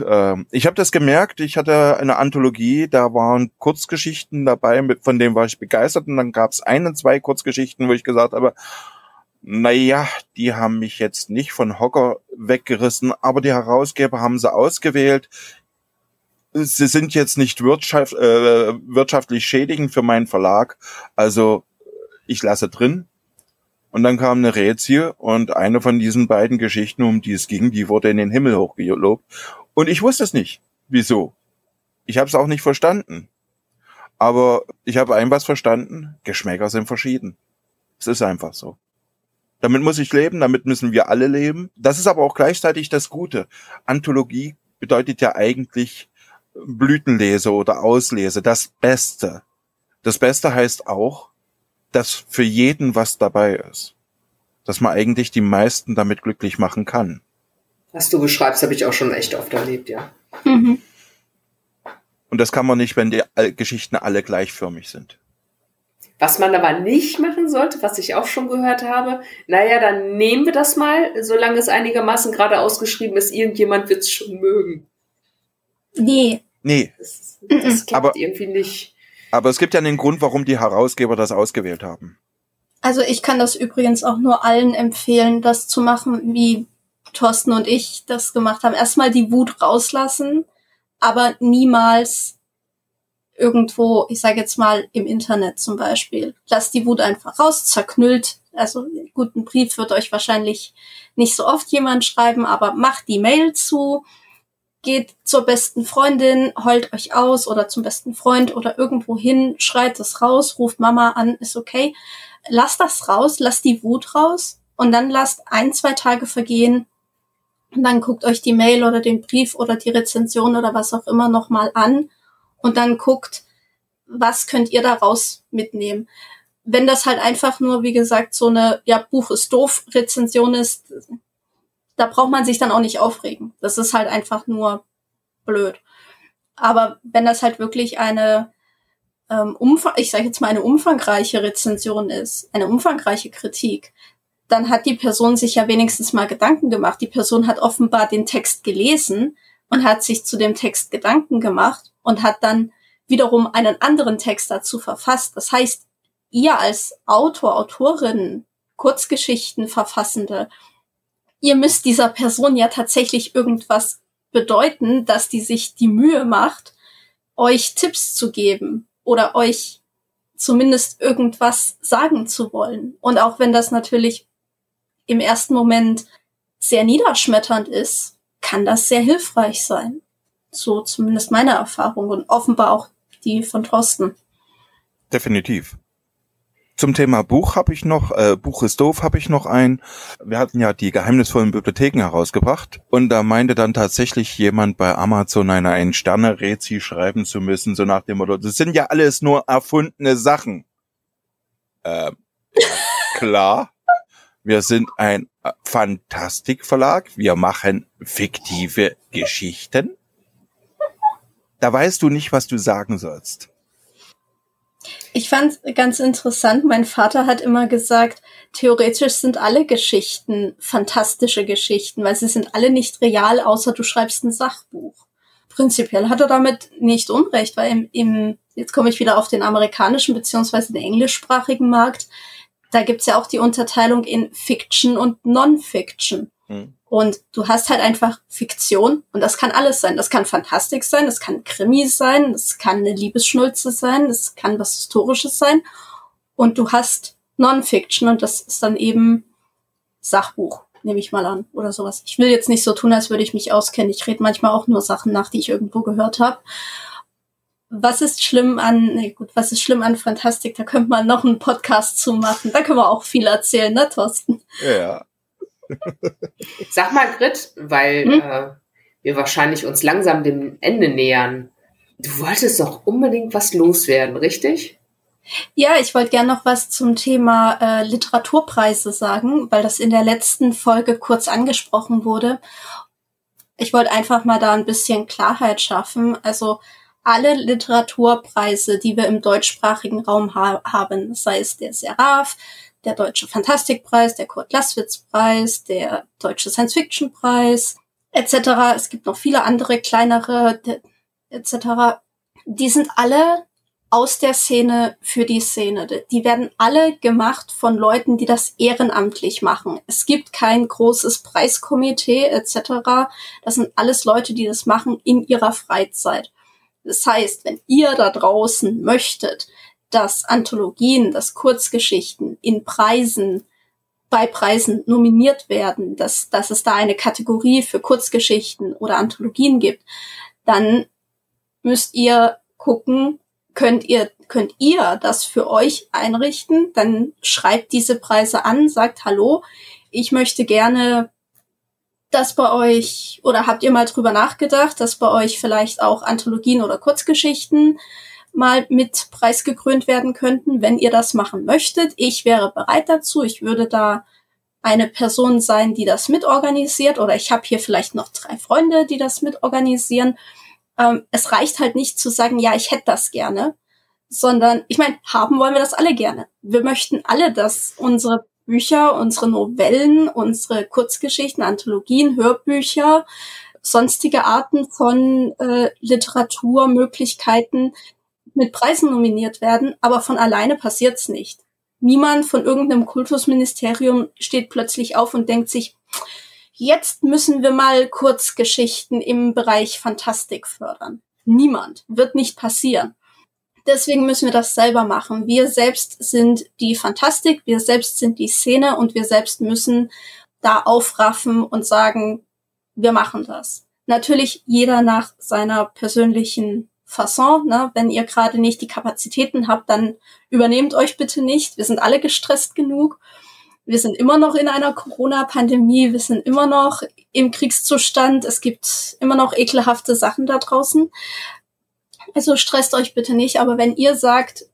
Äh, ich habe das gemerkt, ich hatte eine Anthologie, da waren Kurzgeschichten dabei, von denen war ich begeistert und dann gab es eine, zwei Kurzgeschichten, wo ich gesagt habe, naja, die haben mich jetzt nicht von Hocker weggerissen, aber die Herausgeber haben sie ausgewählt. Sie sind jetzt nicht wirtschaft, äh, wirtschaftlich schädigend für meinen Verlag, also ich lasse drin. Und dann kam eine Rätsel und eine von diesen beiden Geschichten, um die es ging, die wurde in den Himmel hochgelobt. Und ich wusste es nicht. Wieso? Ich habe es auch nicht verstanden. Aber ich habe ein was verstanden, Geschmäcker sind verschieden. Es ist einfach so. Damit muss ich leben, damit müssen wir alle leben. Das ist aber auch gleichzeitig das Gute. Anthologie bedeutet ja eigentlich Blütenlese oder Auslese, das Beste. Das Beste heißt auch, dass für jeden was dabei ist. Dass man eigentlich die meisten damit glücklich machen kann. Was du beschreibst, habe ich auch schon echt oft erlebt, ja. Mhm. Und das kann man nicht, wenn die Geschichten alle gleichförmig sind. Was man aber nicht machen sollte, was ich auch schon gehört habe, naja, dann nehmen wir das mal, solange es einigermaßen gerade ausgeschrieben ist, irgendjemand wird es schon mögen. Nee. Nee. Das, das klappt aber, irgendwie nicht. Aber es gibt ja einen Grund, warum die Herausgeber das ausgewählt haben. Also ich kann das übrigens auch nur allen empfehlen, das zu machen, wie Thorsten und ich das gemacht haben. Erstmal die Wut rauslassen, aber niemals irgendwo, ich sage jetzt mal im Internet zum Beispiel. Lasst die Wut einfach raus, zerknüllt. Also guten Brief wird euch wahrscheinlich nicht so oft jemand schreiben, aber macht die Mail zu, geht zur besten Freundin, heult euch aus oder zum besten Freund oder irgendwo hin, schreit es raus, ruft Mama an, ist okay. Lasst das raus, lasst die Wut raus und dann lasst ein, zwei Tage vergehen und dann guckt euch die Mail oder den Brief oder die Rezension oder was auch immer nochmal an und dann guckt, was könnt ihr daraus mitnehmen. Wenn das halt einfach nur, wie gesagt, so eine, ja, Buch ist doof Rezension ist, da braucht man sich dann auch nicht aufregen. Das ist halt einfach nur blöd. Aber wenn das halt wirklich eine, ähm, umfang, ich sage jetzt mal eine umfangreiche Rezension ist, eine umfangreiche Kritik, dann hat die Person sich ja wenigstens mal Gedanken gemacht. Die Person hat offenbar den Text gelesen und hat sich zu dem Text Gedanken gemacht und hat dann wiederum einen anderen Text dazu verfasst. Das heißt, ihr als Autor, Autorin, Kurzgeschichten verfassende, ihr müsst dieser Person ja tatsächlich irgendwas bedeuten, dass die sich die Mühe macht, euch Tipps zu geben oder euch zumindest irgendwas sagen zu wollen. Und auch wenn das natürlich im ersten Moment sehr niederschmetternd ist, kann das sehr hilfreich sein. So zumindest meine Erfahrung und offenbar auch die von Thorsten. Definitiv. Zum Thema Buch habe ich noch, äh, Buch ist doof habe ich noch ein. Wir hatten ja die geheimnisvollen Bibliotheken herausgebracht und da meinte dann tatsächlich jemand bei Amazon eine ein Sterne Rezi schreiben zu müssen, so nach dem Motto, das sind ja alles nur erfundene Sachen. Äh, ja, klar. Wir sind ein Fantastikverlag. Wir machen fiktive Geschichten. Da weißt du nicht, was du sagen sollst. Ich fand ganz interessant, mein Vater hat immer gesagt, theoretisch sind alle Geschichten fantastische Geschichten, weil sie sind alle nicht real, außer du schreibst ein Sachbuch. Prinzipiell hat er damit nicht unrecht, weil im, im jetzt komme ich wieder auf den amerikanischen beziehungsweise den englischsprachigen Markt, da gibt's ja auch die Unterteilung in Fiction und Non-Fiction. Hm. Und du hast halt einfach Fiktion und das kann alles sein. Das kann Fantastik sein, das kann Krimi sein, das kann eine Liebesschnulze sein, das kann was Historisches sein. Und du hast Non-Fiction und das ist dann eben Sachbuch, nehme ich mal an, oder sowas. Ich will jetzt nicht so tun, als würde ich mich auskennen. Ich rede manchmal auch nur Sachen nach, die ich irgendwo gehört habe. Was ist schlimm an, nee, gut, was ist schlimm an Fantastik? Da könnte man noch einen Podcast zu machen. Da können wir auch viel erzählen, ne, Thorsten? Ja. Sag mal, Grit, weil hm? äh, wir wahrscheinlich uns langsam dem Ende nähern. Du wolltest doch unbedingt was loswerden, richtig? Ja, ich wollte gern noch was zum Thema äh, Literaturpreise sagen, weil das in der letzten Folge kurz angesprochen wurde. Ich wollte einfach mal da ein bisschen Klarheit schaffen. Also alle Literaturpreise, die wir im deutschsprachigen Raum ha haben, sei es der Seraph, der Deutsche Fantastikpreis, der Kurt Laswitz Preis, der Deutsche Science Fiction Preis, etc. Es gibt noch viele andere kleinere, etc. Die sind alle aus der Szene für die Szene. Die werden alle gemacht von Leuten, die das ehrenamtlich machen. Es gibt kein großes Preiskomitee etc. Das sind alles Leute, die das machen in ihrer Freizeit. Das heißt, wenn ihr da draußen möchtet, dass Anthologien, dass Kurzgeschichten in Preisen bei Preisen nominiert werden, dass, dass es da eine Kategorie für Kurzgeschichten oder Anthologien gibt, dann müsst ihr gucken, könnt ihr, könnt ihr das für euch einrichten, dann schreibt diese Preise an, sagt Hallo, ich möchte gerne dass bei euch, oder habt ihr mal drüber nachgedacht, dass bei euch vielleicht auch Anthologien oder Kurzgeschichten mal mit preisgekrönt werden könnten, wenn ihr das machen möchtet. Ich wäre bereit dazu. Ich würde da eine Person sein, die das mitorganisiert oder ich habe hier vielleicht noch drei Freunde, die das mitorganisieren. ähm, es reicht halt nicht zu sagen, ja, ich hätte das gerne, sondern ich meine, haben wollen wir das alle gerne. Wir möchten alle, dass unsere Bücher, unsere Novellen, unsere Kurzgeschichten, Anthologien, Hörbücher, sonstige Arten von äh, Literaturmöglichkeiten mit Preisen nominiert werden, aber von alleine passiert's nicht. Niemand von irgendeinem Kultusministerium steht plötzlich auf und denkt sich, jetzt müssen wir mal Kurzgeschichten im Bereich Fantastik fördern. Niemand. Wird nicht passieren. Deswegen müssen wir das selber machen. Wir selbst sind die Fantastik, wir selbst sind die Szene und wir selbst müssen da aufraffen und sagen, wir machen das. Natürlich jeder nach seiner persönlichen Fasson. Ne? Wenn ihr gerade nicht die Kapazitäten habt, dann übernehmt euch bitte nicht. Wir sind alle gestresst genug. Wir sind immer noch in einer Corona-Pandemie. Wir sind immer noch im Kriegszustand. Es gibt immer noch ekelhafte Sachen da draußen. Also stresst euch bitte nicht. Aber wenn ihr sagt,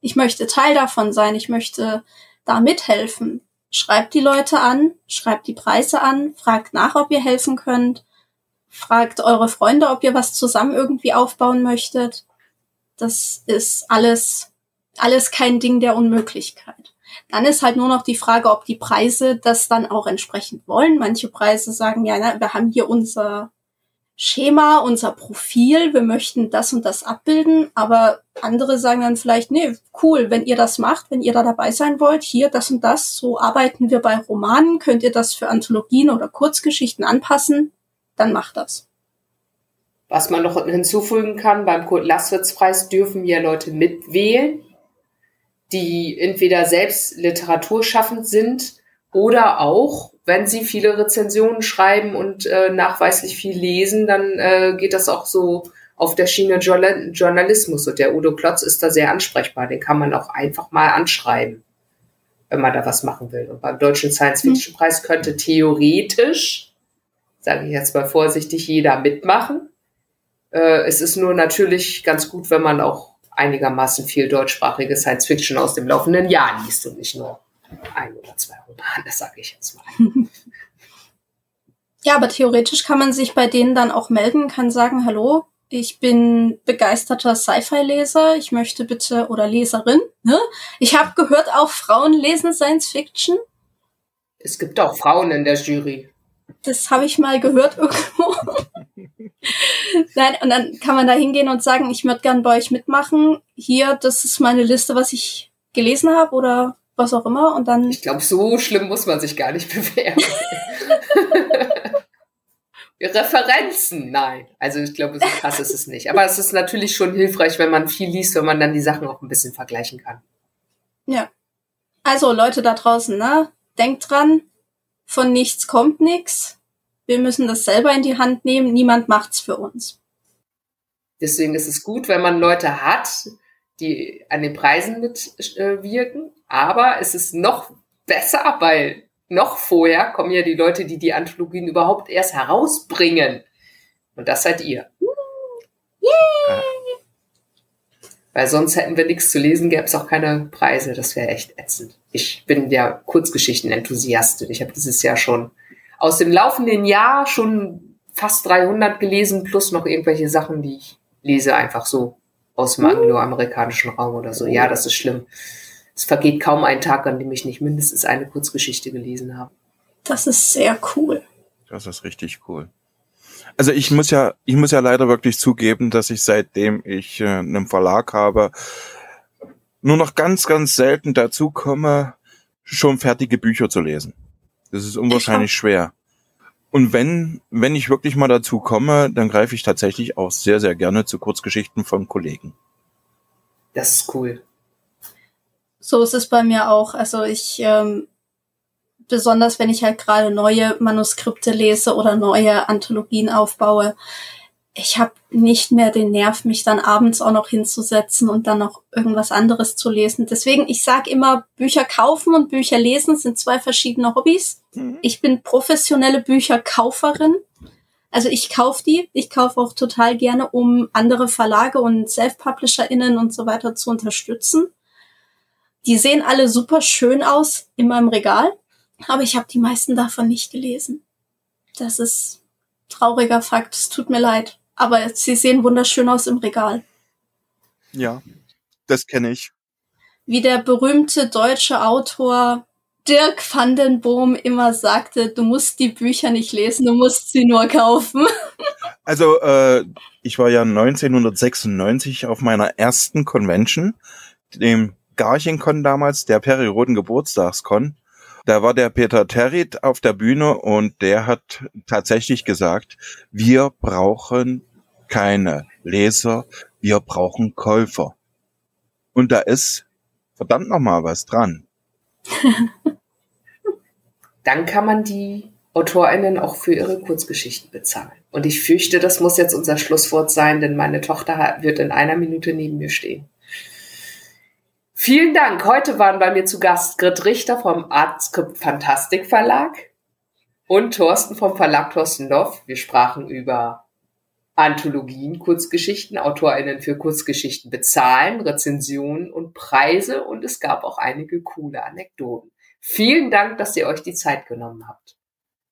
ich möchte Teil davon sein, ich möchte da mithelfen, schreibt die Leute an, schreibt die Preise an, fragt nach, ob ihr helfen könnt, fragt eure Freunde, ob ihr was zusammen irgendwie aufbauen möchtet. Das ist alles, alles kein Ding der Unmöglichkeit. Dann ist halt nur noch die Frage, ob die Preise das dann auch entsprechend wollen. Manche Preise sagen, ja, na, wir haben hier unser Schema, unser Profil, wir möchten das und das abbilden, aber andere sagen dann vielleicht, nee, cool, wenn ihr das macht, wenn ihr da dabei sein wollt, hier das und das, so arbeiten wir bei Romanen, könnt ihr das für Anthologien oder Kurzgeschichten anpassen, dann macht das. Was man noch hinzufügen kann, beim Kurt-Laßwitz-Preis dürfen ja Leute mitwählen, die entweder selbst literaturschaffend sind oder auch, wenn sie viele Rezensionen schreiben und äh, nachweislich viel lesen, dann äh, geht das auch so auf der Schiene Journalismus. Und der Udo Klotz ist da sehr ansprechbar. Den kann man auch einfach mal anschreiben, wenn man da was machen will. Und beim Deutschen Science-Fiction-Preis könnte theoretisch, sage ich jetzt mal vorsichtig, jeder mitmachen. Äh, es ist nur natürlich ganz gut, wenn man auch einigermaßen viel deutschsprachige Science Fiction aus dem laufenden Jahr liest und nicht nur ein oder zwei Romane, das sage ich jetzt mal. Ja, aber theoretisch kann man sich bei denen dann auch melden, kann sagen, hallo, ich bin begeisterter Sci-Fi-Leser, ich möchte bitte, oder Leserin, ne? Ich habe gehört, auch Frauen lesen Science Fiction. Es gibt auch Frauen in der Jury. Das habe ich mal gehört irgendwo. Nein, und dann kann man da hingehen und sagen, ich würde gern bei euch mitmachen. Hier, das ist meine Liste, was ich gelesen habe oder was auch immer. Und dann. Ich glaube, so schlimm muss man sich gar nicht bewerben. Referenzen, nein. Also ich glaube, so krass ist es nicht. Aber es ist natürlich schon hilfreich, wenn man viel liest, wenn man dann die Sachen auch ein bisschen vergleichen kann. Ja. Also Leute da draußen, ne? Denkt dran, von nichts kommt nichts. Wir müssen das selber in die Hand nehmen. Niemand macht's für uns. Deswegen ist es gut, wenn man Leute hat, die an den Preisen mitwirken. Aber es ist noch besser, weil noch vorher kommen ja die Leute, die die Anthologien überhaupt erst herausbringen. Und das seid ihr. Yay! Weil sonst hätten wir nichts zu lesen, gäbe es auch keine Preise. Das wäre echt ätzend. Ich bin ja Kurzgeschichten-Enthusiastin. Ich habe dieses Jahr schon aus dem laufenden Jahr schon fast 300 gelesen, plus noch irgendwelche Sachen, die ich lese, einfach so aus dem angloamerikanischen Raum oder so. Ja, das ist schlimm. Es vergeht kaum ein Tag, an dem ich nicht mindestens eine Kurzgeschichte gelesen habe. Das ist sehr cool. Das ist richtig cool. Also ich muss ja, ich muss ja leider wirklich zugeben, dass ich seitdem ich äh, einen Verlag habe, nur noch ganz, ganz selten dazu komme, schon fertige Bücher zu lesen. Das ist unwahrscheinlich schwer. Und wenn, wenn ich wirklich mal dazu komme, dann greife ich tatsächlich auch sehr, sehr gerne zu Kurzgeschichten von Kollegen. Das ist cool. So ist es bei mir auch. Also ich, ähm, besonders wenn ich halt gerade neue Manuskripte lese oder neue Anthologien aufbaue, ich habe nicht mehr den Nerv, mich dann abends auch noch hinzusetzen und dann noch irgendwas anderes zu lesen. Deswegen, ich sage immer, Bücher kaufen und Bücher lesen sind zwei verschiedene Hobbys. Mhm. Ich bin professionelle Bücherkauferin. Also ich kaufe die. Ich kaufe auch total gerne, um andere Verlage und Self-PublisherInnen und so weiter zu unterstützen. Die sehen alle super schön aus in meinem Regal, aber ich habe die meisten davon nicht gelesen. Das ist trauriger Fakt. Es tut mir leid. Aber sie sehen wunderschön aus im Regal. Ja, das kenne ich. Wie der berühmte deutsche Autor Dirk van den Boom immer sagte, du musst die Bücher nicht lesen, du musst sie nur kaufen. Also äh, ich war ja 1996 auf meiner ersten Convention, dem Garchenkon damals, der Perioden Geburtstagskon. Da war der Peter Territ auf der Bühne und der hat tatsächlich gesagt, wir brauchen keine Leser, wir brauchen Käufer. Und da ist verdammt nochmal was dran. Dann kann man die AutorInnen auch für ihre Kurzgeschichten bezahlen. Und ich fürchte, das muss jetzt unser Schlusswort sein, denn meine Tochter wird in einer Minute neben mir stehen. Vielen Dank. Heute waren bei mir zu Gast Grit Richter vom Artscript Fantastik Verlag und Thorsten vom Verlag Thorsten Loff. Wir sprachen über Anthologien, Kurzgeschichten, AutorInnen für Kurzgeschichten bezahlen, Rezensionen und Preise und es gab auch einige coole Anekdoten. Vielen Dank, dass ihr euch die Zeit genommen habt.